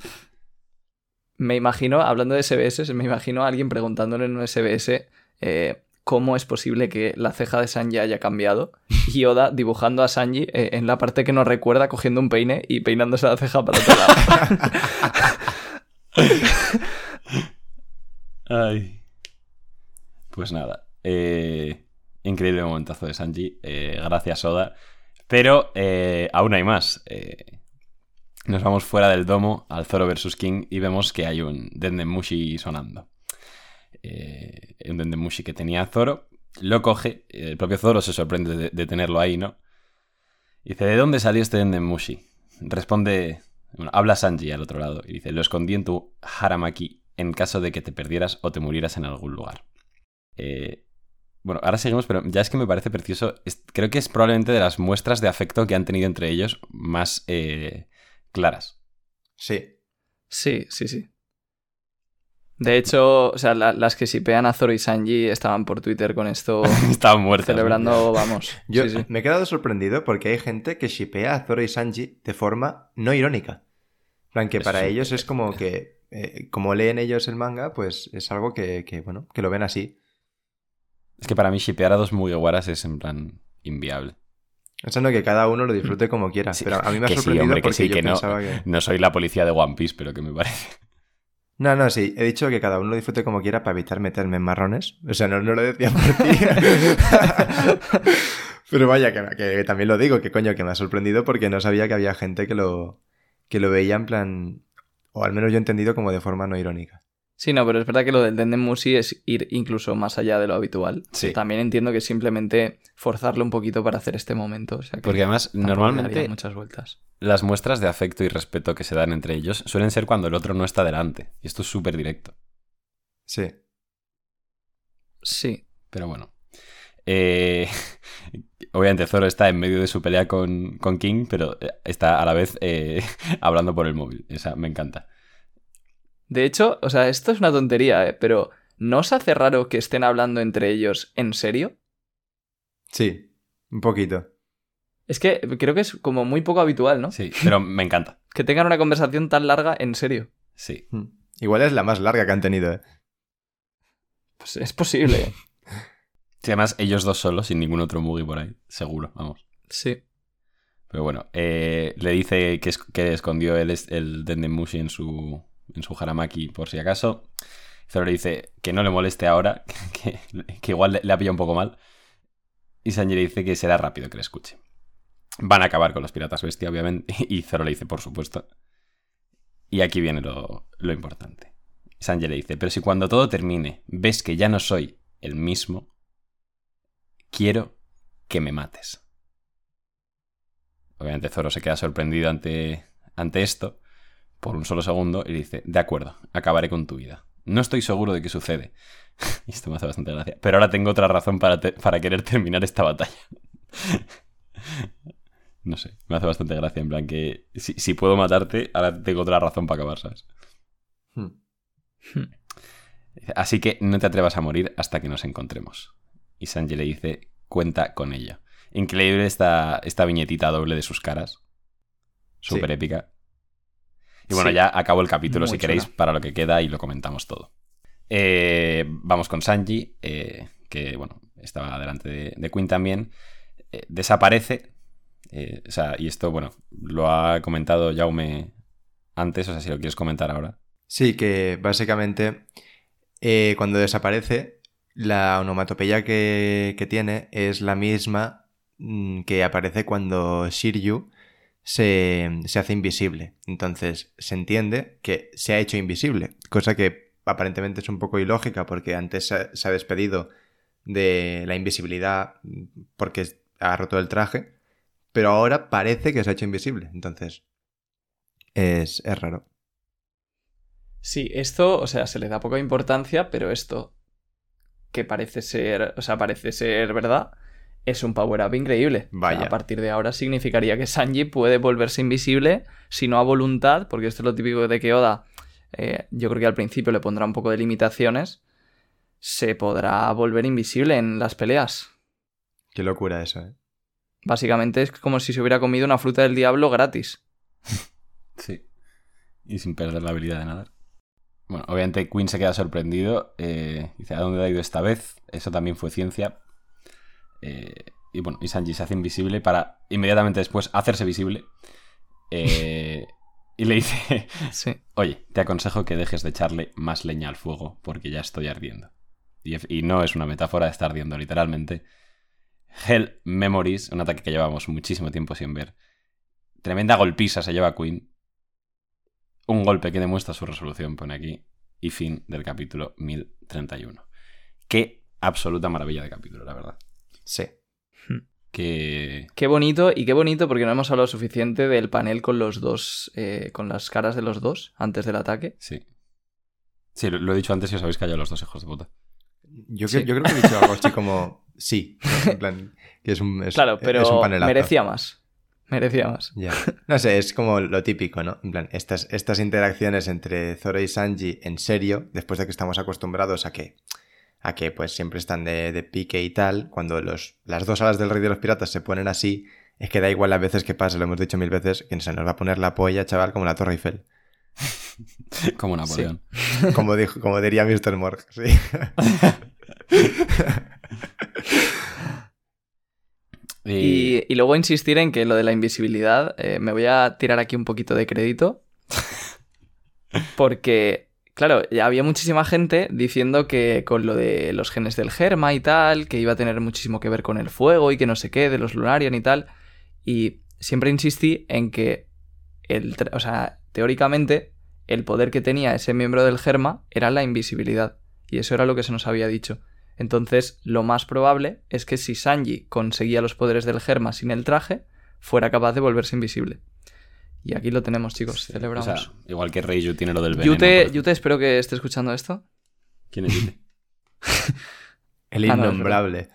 S3: me imagino, hablando de SBS, me imagino a alguien preguntándole en un SBS eh, cómo es posible que la ceja de Sanji haya cambiado y Oda dibujando a Sanji eh, en la parte que nos recuerda cogiendo un peine y peinándose la ceja para otro lado.
S2: Ay. Pues nada. eh, increíble momentazo de Sanji. eh, gracias, Oda. Pero aún hay más. nos vamos fuera del domo al Zoro vs. King y vemos que hay un Dendemushi sonando. Eh, un Dendemushi que tenía Zoro. Lo coge. El propio Zoro se sorprende de, de tenerlo ahí, ¿no? Y dice, ¿de dónde salió este Dendemushi? Responde... Bueno, habla Sanji al otro lado y dice, lo escondí en tu Haramaki en caso de que te perdieras o te murieras en algún lugar. Eh, bueno, ahora seguimos, pero ya es que me parece precioso. Es- creo que es probablemente de las muestras de afecto que han tenido entre ellos más eh, claras.
S4: Sí.
S3: Sí, sí, sí. De hecho, o sea, la- las que sipean a Zoro y Sanji estaban por Twitter con esto
S2: Estaban muertos. ¿no?
S3: celebrando, vamos.
S4: Yo
S3: sí, sí.
S4: me he quedado sorprendido porque hay gente que shipea a Zoro y Sanji de forma no irónica. En plan, que para
S2: sí.
S4: ellos es como que, eh, como leen ellos el manga, pues es algo que, que, bueno, que lo ven así.
S2: Es que para mí shipear a dos Mugiwaras es en plan inviable.
S4: Pensando que cada uno lo disfrute como quiera.
S2: Sí,
S4: pero a mí me ha
S2: que sí,
S4: sorprendido
S2: hombre, que
S4: porque
S2: sí,
S4: yo
S2: que no.
S4: pensaba que...
S2: No soy la policía de One Piece, pero que me parece.
S4: No, no, sí. He dicho que cada uno lo disfrute como quiera para evitar meterme en marrones. O sea, no, no lo decía por ti. Pero vaya, que, que también lo digo, que coño, que me ha sorprendido porque no sabía que había gente que lo, que lo veía en plan... O al menos yo he entendido como de forma no irónica.
S3: Sí, no, pero es verdad que lo del Dendemushi es ir incluso más allá de lo habitual.
S2: Sí.
S3: También entiendo que es simplemente forzarlo un poquito para hacer este momento. O sea que
S2: Porque además, normalmente,
S3: muchas vueltas.
S2: las muestras de afecto y respeto que se dan entre ellos suelen ser cuando el otro no está delante. Y esto es súper directo.
S4: Sí.
S3: Sí.
S2: Pero bueno. Eh, obviamente Zoro está en medio de su pelea con, con King, pero eh, está a la vez eh, hablando por el móvil. Esa me encanta.
S3: De hecho, o sea, esto es una tontería, ¿eh? Pero ¿no os hace raro que estén hablando entre ellos en serio?
S4: Sí. Un poquito.
S3: Es que creo que es como muy poco habitual, ¿no?
S2: Sí, pero me encanta.
S3: Que tengan una conversación tan larga en serio.
S2: Sí.
S4: Mm. Igual es la más larga que han tenido, ¿eh?
S3: Pues es posible.
S2: Sí, además ellos dos solos, sin ningún otro Mugi por ahí. Seguro, vamos.
S3: Sí.
S2: Pero bueno, eh, le dice que, es- que escondió el, el Dendemushi en su, en su Haramaki por si acaso. Zoro le dice que no le moleste ahora, que, que igual le, ha pillado un poco mal. Y Sanji le dice que será rápido que le escuche. Van a acabar con los piratas bestia, obviamente. Y Zoro le dice, por supuesto. Y aquí viene lo, lo importante. Sanji le dice, pero si cuando todo termine ves que ya no soy el mismo, quiero que me mates. Obviamente Zoro se queda sorprendido ante, ante esto por un solo segundo y le dice, de acuerdo, acabaré con tu vida. No estoy seguro de qué sucede, Y esto me hace bastante gracia. Pero ahora tengo otra razón para, para querer terminar esta batalla. No sé, me hace bastante gracia. En plan que si, si puedo matarte, ahora tengo otra razón para acabar, ¿sabes?
S4: Hmm.
S2: Así que no te atrevas a morir hasta que nos encontremos. Y Sanji le dice, cuenta con ello. Increíble esta, esta viñetita doble de sus caras. Súper
S4: Sí.
S2: épica. Y bueno,
S3: Sí.
S2: ya acabo el capítulo
S3: Muy
S2: si queréis
S3: chula.
S2: para lo que queda y lo comentamos todo. Eh, vamos con Sanji, eh, que bueno, estaba delante de, de Queen también. Eh, desaparece. eh, o sea, y esto, bueno, lo ha comentado Jaume antes, o sea, si lo quieres comentar ahora.
S4: Sí, que básicamente eh, cuando desaparece, la onomatopeya que, que tiene es la misma mm, que aparece cuando Shiryu se, se hace invisible. Entonces se entiende que se ha hecho invisible, cosa que aparentemente es un poco ilógica porque antes se, ha despedido de la invisibilidad porque ha roto el traje, pero ahora parece que se ha hecho invisible. Entonces es, es raro.
S3: Sí, esto, o sea, se le da poca importancia, pero esto, que parece ser, o sea, parece ser verdad, es un power-up increíble. O sea,
S4: Vaya.
S3: a partir de ahora significaría que Sanji puede volverse invisible, si no a voluntad, porque esto es lo típico de que Oda, eh, yo creo que al principio le pondrá un poco de limitaciones, se podrá volver invisible en las peleas.
S4: Qué locura eso, ¿eh?
S3: Básicamente es como si se hubiera comido una fruta del diablo gratis.
S2: Sí. Y sin perder la habilidad de nadar. Bueno, obviamente Queen se queda sorprendido. eh, dice, ¿a dónde ha ido esta vez? Eso también fue ciencia. Eh, y bueno, y Sanji se hace invisible para inmediatamente después hacerse visible. Eh, y le dice,
S3: Sí.
S2: oye, te aconsejo que dejes de echarle más leña al fuego porque ya estoy ardiendo. Y, y no es una metáfora, está ardiendo literalmente. Hell Memories, un ataque que llevamos muchísimo tiempo sin ver. Tremenda golpiza se lleva Queen. Un golpe que demuestra su resolución, pone aquí. Y fin del capítulo 1031. Qué absoluta maravilla de capítulo, la verdad.
S4: Sí.
S2: Que...
S3: Qué bonito, y qué bonito porque no hemos hablado suficiente del panel con los dos, eh, con las caras de los dos antes del ataque.
S2: Sí. Sí, lo, lo he dicho antes y os habéis callado los dos hijos de puta.
S4: Yo,
S3: Sí.
S4: yo creo que he dicho algo así como sí. En plan, que es un, es,
S3: Claro, pero
S4: es un
S3: merecía más. Merecía más.
S4: Ya. No sé, es como lo típico, ¿no? En plan, estas, estas interacciones entre Zoro y Sanji en serio, después de que estamos acostumbrados a que, a que pues siempre están de, de pique y tal, cuando los, las dos alas del rey de los piratas se ponen así, es que da igual las veces que pase, lo hemos dicho mil veces, que se nos va a poner la polla, chaval, como la Torre Eiffel.
S2: Como Napoleón.
S4: Como, dijo, como diría Mr. Morg, sí.
S3: Y, y luego insistir en que lo de la invisibilidad, eh, me voy a tirar aquí un poquito de crédito. Porque, claro, ya había muchísima gente diciendo que con lo de los genes del germa y tal, que iba a tener muchísimo que ver con el fuego y que no sé qué, de los Lunarian y tal. Y siempre insistí en que, el, o sea, teóricamente, el poder que tenía ese miembro del germa era la invisibilidad. Y eso era lo que se nos había dicho. Entonces, lo más probable es que si Sanji conseguía los poderes del Germa sin el traje, fuera capaz de volverse invisible. Y aquí lo tenemos, chicos.
S2: O
S3: Celebramos.
S2: sea, igual que Reiju tiene lo del veneno.
S3: Yute,
S2: ejemplo.
S3: Yute, espero que esté escuchando esto.
S2: ¿Quién es Yute?
S4: El
S3: Ah,
S4: innombrable.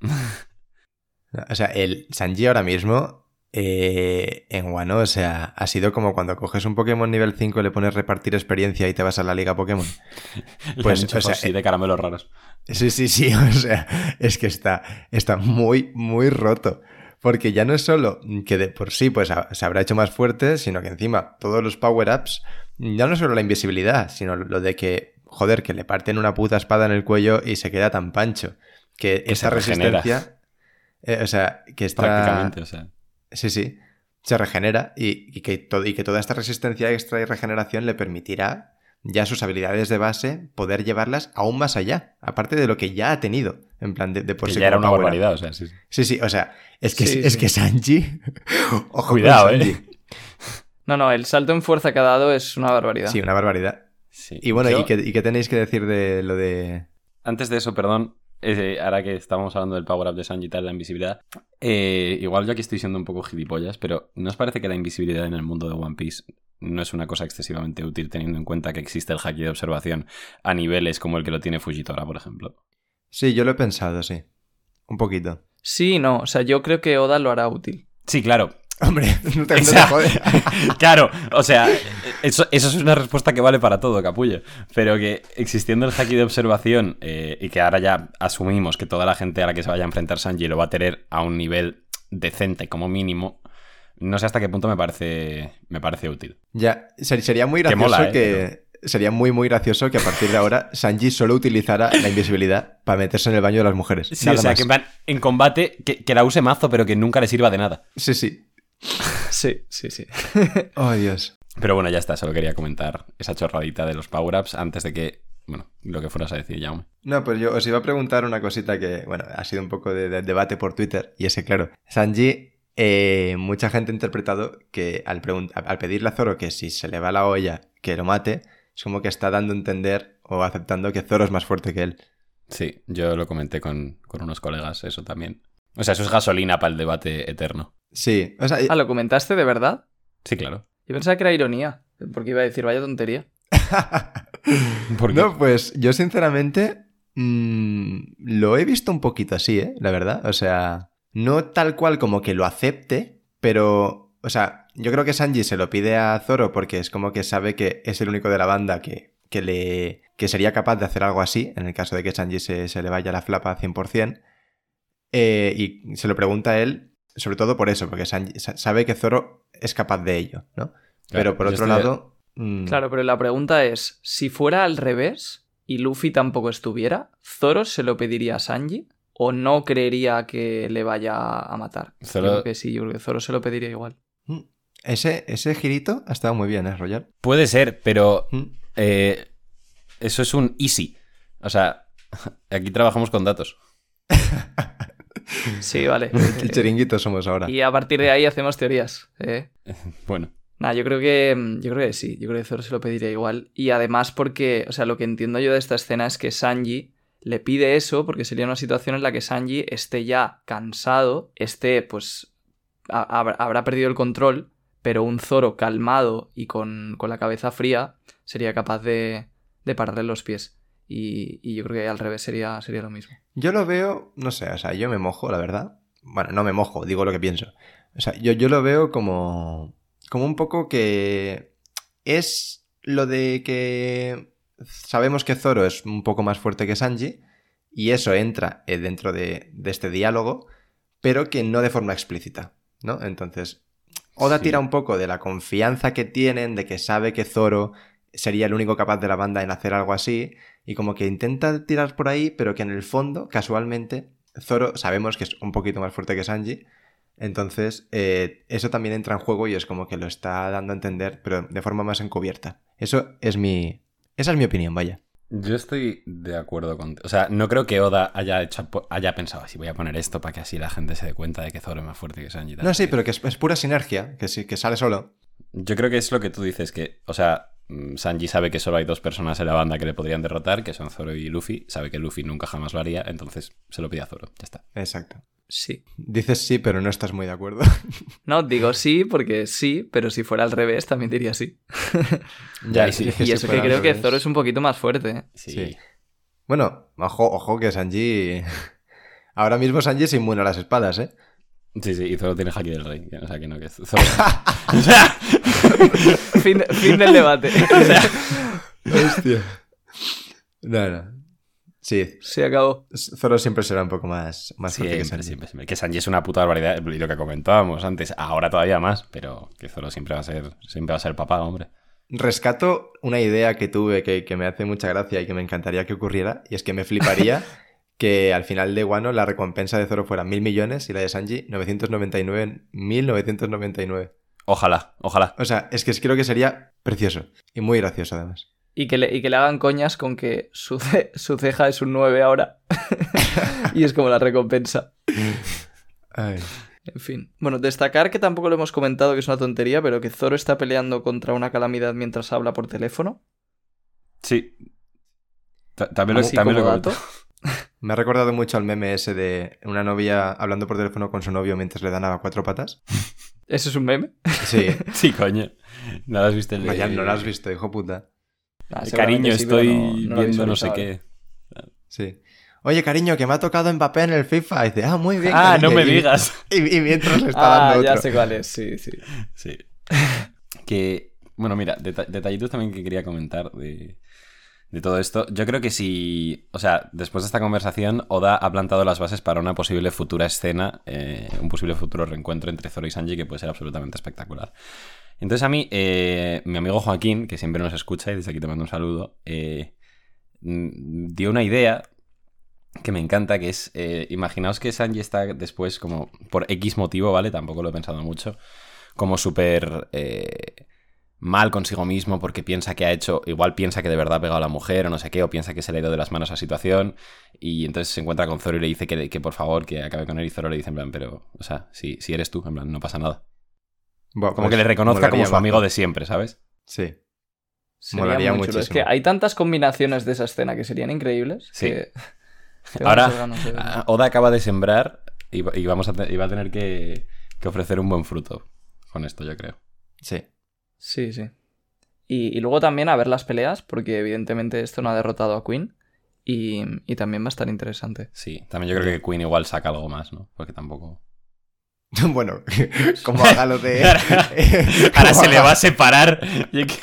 S4: o sea, el Sanji ahora mismo eh, en Wano, o sea, ha sido como cuando coges un Pokémon nivel 5 y le pones repartir experiencia y te vas a la liga Pokémon. Pues, o sea,
S2: así de caramelos raros.
S4: Sí, sí, sí, o sea, es que está, está muy, muy roto. Porque ya no es solo que de por sí pues, se habrá hecho más fuerte, sino que encima todos los power-ups, ya no solo la invisibilidad, sino lo de que, joder, que le parten una puta espada en el cuello y se queda tan pancho. Que,
S2: regenera.
S4: resistencia, eh, o sea, que está...
S2: Prácticamente, o sea.
S4: Sí, sí. Se regenera y, y que to- y que toda esta resistencia extra y regeneración le permitirá ya sus habilidades de base poder llevarlas aún más allá, aparte de lo que ya ha tenido. En plan, de, de por
S2: que
S4: sí
S2: ya era una
S4: up.
S2: barbaridad, o sea, sí. sí.
S4: Sí, sí, o sea, es que,
S3: Sí,
S4: es
S3: sí.
S4: que Sanji. Ojo con
S2: Cuidado,
S4: Sanji.
S2: eh.
S3: No, no, el salto en fuerza que ha dado es una barbaridad.
S4: Sí, una barbaridad.
S2: Sí.
S4: Y bueno,
S2: Yo-
S4: ¿y, qué, y qué tenéis que decir de lo de.
S2: Antes de eso, perdón, eh, ahora que estábamos hablando del power up de Sanji y tal, la invisibilidad, eh, igual yo aquí estoy siendo un poco gilipollas, pero ¿no os parece que la invisibilidad en el mundo de One Piece no es una cosa excesivamente útil teniendo en cuenta que existe el haki de observación a niveles como el que lo tiene Fujitora, por ejemplo.
S4: Sí, yo lo he pensado, sí. Un poquito.
S3: Sí, no, o sea, yo creo que Oda lo hará útil.
S2: Sí, claro.
S4: Hombre, no te, no te
S2: Exacto.
S4: jode.
S2: claro, o sea, eso, eso es una respuesta que vale para todo, capullo. Pero que existiendo el haki de observación eh, y que ahora ya asumimos que toda la gente a la que se vaya a enfrentar Sanji lo va a tener a un nivel decente como mínimo, no sé hasta qué punto me parece, me parece útil.
S4: Ya, ser- sería muy
S2: Que
S4: gracioso
S2: mola, ¿eh?
S4: que... Sería muy, muy gracioso que a partir de ahora Sanji solo utilizara la invisibilidad para meterse en el baño de las mujeres.
S2: Sí,
S4: Nada
S2: o sea,
S4: más.
S2: que en, en combate que, que la use mazo, pero que nunca le sirva de nada.
S4: Sí, sí.
S3: Sí, sí, sí.
S4: Oh, Dios.
S2: Pero bueno, ya está, solo quería comentar esa chorradita de los power-ups antes de que, bueno, lo que fueras a decir, Jaume.
S4: No, pues yo os iba a preguntar una cosita que, bueno, ha sido un poco de, de debate por Twitter. Y es que, claro, Sanji, eh, mucha gente ha interpretado que al, pedirle a Zoro que si se le va la olla, que lo mate, es como que está dando a entender o aceptando que Zoro es más fuerte que él.
S2: Sí, yo lo comenté con, con unos colegas, eso también. O sea, eso es gasolina para el debate eterno.
S4: Sí, o sea,
S3: Ah, ¿lo comentaste de verdad?
S2: Sí, claro.
S3: Yo pensaba que era ironía, porque iba a decir, vaya tontería.
S2: ¿Por qué?
S4: no, pues yo sinceramente mm, lo he visto un poquito así, ¿eh? La verdad. O sea, no tal cual como que lo acepte, pero, o sea, yo creo que Sanji se lo pide a Zoro porque es como que sabe que es el único de la banda que, que le que sería capaz de hacer algo así, en el caso de que Sanji se, se le vaya la flapa 100%. Eh, y se lo pregunta a él, sobre todo por eso, porque Sanji sa- sabe que Zoro es capaz de ello, ¿no? Pero por otro
S2: estoy-
S4: lado... mm,
S3: Claro, pero la pregunta es, si fuera al revés y Luffy tampoco estuviera, ¿Zoro se lo pediría a Sanji o no creería que le vaya a matar?
S2: Zoro-
S3: Yo creo que sí, yo creo que Zoro se lo pediría igual.
S4: Mm. Ese, ese girito ha estado muy bien, ¿eh, Royal?
S2: Puede ser, pero
S4: Mm.
S2: eh, eso es un easy. O sea, aquí trabajamos con datos.
S3: Sí, vale.
S4: El chiringuito somos ahora.
S3: y a partir de ahí hacemos teorías. ¿eh?
S2: Bueno,
S3: Nah, yo creo que mm, yo creo que sí, yo creo que Zoro se lo pediría igual. Y además porque, o sea, lo que entiendo yo de esta escena es que Sanji le pide eso porque sería una situación en la que Sanji esté ya cansado, esté, pues, ha- habrá- habrá perdido el control, pero un Zoro calmado y con, con la cabeza fría sería capaz de, de pararle los pies. Y, y yo creo que al revés sería, sería lo mismo.
S4: Yo lo veo, no sé, o sea, yo me mojo, la verdad. Bueno, no me mojo, digo lo que pienso. O sea, yo, yo lo veo como, como un poco que es lo de que sabemos que Zoro es un poco más fuerte que Sanji y eso entra eh, dentro de, de este diálogo, pero que no de forma explícita, ¿no? Entonces, Oda
S2: Sí.
S4: tira un poco de la confianza que tienen, de que sabe que Zoro sería el único capaz de la banda en hacer algo así, y como que intenta tirar por ahí, pero que en el fondo, casualmente, Zoro sabemos que es un poquito más fuerte que Sanji. Entonces, eh, eso también entra en juego y es como que lo está dando a entender, pero de forma más encubierta. Eso es mi. Esa es mi opinión, vaya.
S2: yo estoy de acuerdo con... O sea, no creo que Oda haya, hecho, haya pensado, así voy a poner esto para que así la gente se dé cuenta de que Zoro es más fuerte que Sanji. y tal".
S4: No, sí, pero que es, es pura sinergia, que sí, que sale solo.
S2: Yo creo que es lo que tú dices, que, o sea, Sanji sabe que solo hay dos personas en la banda que le podrían derrotar, que son Zoro y Luffy. Sabe que Luffy nunca jamás lo haría, entonces se lo pide a Zoro. Ya está.
S4: Exacto.
S3: Sí.
S4: Dices sí, pero no estás muy de acuerdo.
S3: No, digo sí porque sí, pero si fuera al revés también diría sí.
S2: Ya,
S4: es
S2: y sí.
S3: y
S4: si
S3: eso que creo que. Zoro es un poquito más fuerte. ¿eh?
S2: Sí.
S4: Sí. Bueno, ojo, ojo que Sanji. Ahora mismo Sanji es inmune a las espadas, ¿eh?
S2: Sí, sí, y Zoro tiene Haki del Rey. O sea, que no, que Zoro... o sea,
S3: Fin, fin del debate. O sea,
S4: Hostia. No, no. Sí,
S3: se acabó.
S4: Zoro siempre será un poco más, más fuerte que
S2: siempre,
S4: Sanji.
S2: siempre, siempre. Que Sanji es una puta barbaridad, y lo que comentábamos antes, ahora todavía más, pero que Zoro siempre va a ser, siempre va a ser papá, hombre.
S4: Rescato una idea que tuve que, que me hace mucha gracia y que me encantaría que ocurriera, y es que me fliparía que al final de Wano la recompensa de Zoro fuera mil millones y la de Sanji 999, 1999.
S2: Ojalá, ojalá.
S4: O sea, es que creo que sería precioso y muy gracioso además.
S3: Y que, le, y que le hagan coñas con que su, ce- su ceja es un 9 ahora. y es como la recompensa.
S4: Ay.
S3: En fin. Bueno, destacar que tampoco lo hemos comentado, que es una tontería, pero que Zoro está peleando contra una calamidad mientras habla por teléfono.
S2: Sí. Ta- También lo, también lo
S3: dato.
S4: Me ha recordado mucho al meme ese de una novia hablando por teléfono con su novio mientras le dan a cuatro patas.
S3: ¿Eso es un meme?
S4: Sí.
S2: Sí, coño. ¿No lo has visto? El
S4: Vaya, no lo has visto, hijo puta.
S3: Ah,
S2: Cariño,
S3: sí,
S2: estoy
S3: no- no lo
S2: viendo no sé qué.
S4: Sí. Oye, cariño, que me ha tocado Mbappé en el FIFA. Y dice, ah, muy bien.
S2: Ah,
S4: cariño".
S2: no me digas.
S4: Y, y mientras le está
S3: Ah,
S4: dando
S3: ya
S4: otro.
S3: sé cuál es, sí, sí.
S2: Sí. que, bueno, mira, deta- detallitos también que quería comentar de, de todo esto. Yo creo que si, o sea, después de esta conversación, Oda ha plantado las bases para una posible futura escena, eh, un posible futuro reencuentro entre Zoro y Sanji que puede ser absolutamente espectacular. Entonces a mí, eh, mi amigo Joaquín, que siempre nos escucha y desde aquí te mando un saludo, eh, mm, dio una idea que me encanta, que es, eh, imaginaos que Sanji está después como, por X motivo, ¿vale? Tampoco lo he pensado mucho, como súper eh, mal consigo mismo porque piensa que ha hecho, igual piensa que de verdad ha pegado a la mujer o no sé qué, o piensa que se le ha ido de las manos a la situación y entonces se encuentra con Zoro y le dice que, que por favor, que acabe con él y Zoro le dice en plan, pero, o sea, si, si eres tú, en plan, no pasa nada. Como
S4: pues,
S2: que le reconozca como su amigo de siempre, ¿sabes?
S4: Sí.
S3: Sería
S4: Molaría
S3: muy chulo. Es que hay tantas combinaciones de esa escena que serían increíbles.
S2: Sí.
S3: que
S2: Ahora, ah, Oda acaba de sembrar y, va- y vamos a, te- y va a tener que, que ofrecer un buen fruto con esto, yo creo.
S4: Sí.
S3: Sí, sí. Y, y luego también a ver las peleas, porque evidentemente esto no ha derrotado a Queen. Y, y también va a estar interesante.
S2: Sí, también yo creo que Queen igual saca algo más, ¿no? Porque tampoco...
S4: bueno, como haga lo de.
S2: Ahora se le va a separar.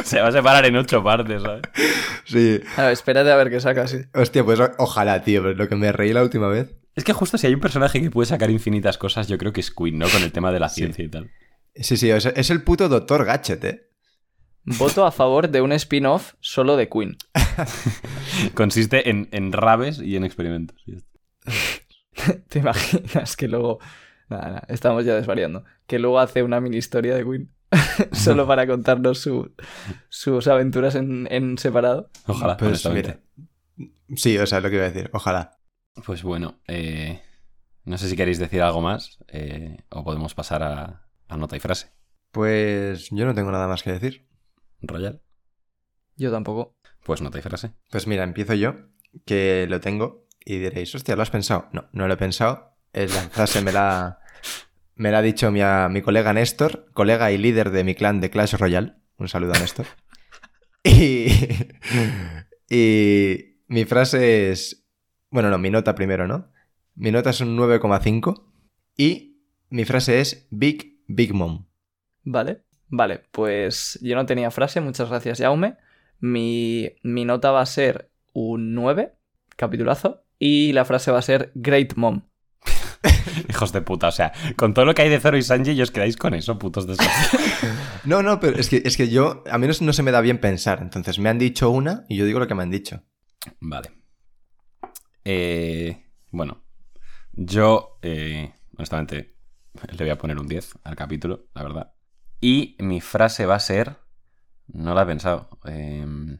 S2: Se va a separar en ocho partes, ¿sabes?
S4: Sí.
S3: A ver, espérate a ver qué saca, sí.
S4: Hostia, pues ojalá, tío. Pero lo que me reí la última vez.
S2: Es que justo si hay un personaje que puede sacar infinitas cosas, yo creo que es Queen, ¿no? Con el tema de la
S4: Sí.
S2: ciencia y tal.
S4: Sí, sí, es, es el puto Doctor Gadget, ¿eh?
S3: Voto a favor de un spin-off solo de Queen.
S2: Consiste en, en rabes y en experimentos.
S3: ¿Te imaginas que luego... Nada, nada, estamos ya desvariando. Que luego hace una mini historia de Queen. solo para contarnos su- sus aventuras en, en separado.
S2: Ojalá,
S4: Pues
S2: honestamente.
S4: mira. Sí, o sea, lo que iba a decir. Ojalá.
S2: Pues bueno, eh, no sé si queréis decir algo más eh, o podemos pasar a, a nota y frase.
S4: Pues yo no tengo nada más que decir.
S2: Royal.
S3: Yo tampoco.
S2: Pues nota y frase.
S4: Pues mira, empiezo yo, que lo tengo, y diréis, hostia, ¿lo has pensado? No, no lo he pensado. Es la frase me la, me la ha dicho mi, a- mi colega Néstor, colega y líder de mi clan de Clash Royale. Un saludo a Néstor. Y, y mi frase es, bueno, no, mi nota primero, ¿no? Mi nota es un 9,5 y mi frase es Big Big Mom.
S3: Vale. Vale, pues yo no tenía frase, muchas gracias, Jaume. Mi, mi nota va a ser un 9, capitulazo, y la frase va a ser Great Mom.
S2: Hijos de puta, o sea, con todo lo que hay de Zoro y Sanji, os quedáis con eso, putos de
S4: No, no, pero es que, es que yo, a mí no, no se me da bien pensar. Entonces me han dicho una y yo digo lo que me han dicho.
S2: Vale. Eh, bueno, yo, eh, honestamente, le voy a poner un 10 al capítulo, la verdad. Y mi frase va a ser... No la he pensado. Eh,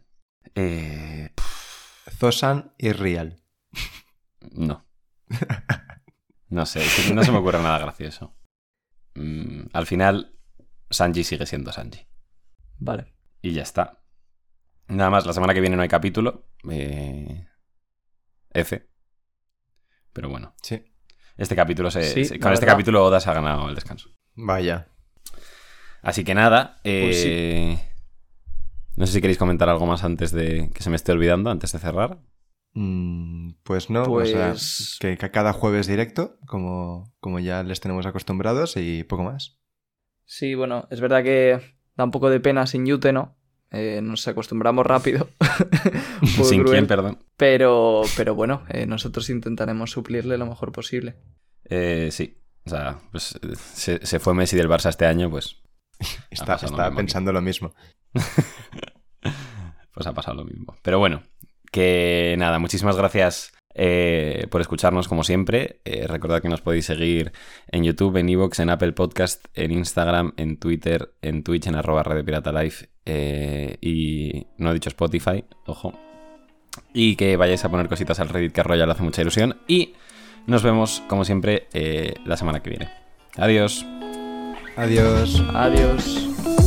S2: eh,
S4: Zosan y Real.
S2: no. No sé, es que no se me ocurre nada gracioso. Mm, al final, Sanji sigue siendo Sanji.
S3: Vale.
S2: Y ya está. Nada más, la semana que viene no hay capítulo. Eh, F. Pero bueno,
S4: Sí.
S2: Este capítulo se,
S3: Sí,
S2: se-
S3: la
S2: con este
S3: verdad.
S2: capítulo Oda se ha ganado el descanso.
S4: Vaya.
S2: Así que nada,
S3: Pues sí.
S2: eh, no sé si queréis comentar algo más antes de que se me esté olvidando, antes de cerrar.
S4: Mm, pues no,
S3: Pues-
S4: o sea, que, que cada jueves directo, como, como ya les tenemos acostumbrados y poco más.
S3: Sí, bueno, es verdad que da un poco de pena sin Yute, ¿no? Eh, nos acostumbramos rápido.
S2: Sin
S3: cruel,
S2: quién, perdón.
S3: Pero, pero bueno, eh, nosotros intentaremos suplirle lo mejor posible.
S2: Eh, sí, o sea, pues eh, se, se fue Messi del Barça este año, pues,
S4: Está,
S2: lo aquí.
S4: pensando lo mismo.
S2: pues ha pasado lo mismo. Pero bueno, que nada, muchísimas gracias eh, por escucharnos como siempre. Eh, recordad que nos podéis seguir en YouTube, en Evox, en Apple Podcast, en Instagram, en Twitter, en Twitch, en arroba Radio Pirata Life eh, y no he dicho Spotify, ojo. Y que vayáis a poner cositas al Reddit que a Royal le hace mucha ilusión. Y nos vemos como siempre eh, la semana que viene. Adiós.
S4: Adiós.
S3: Adiós.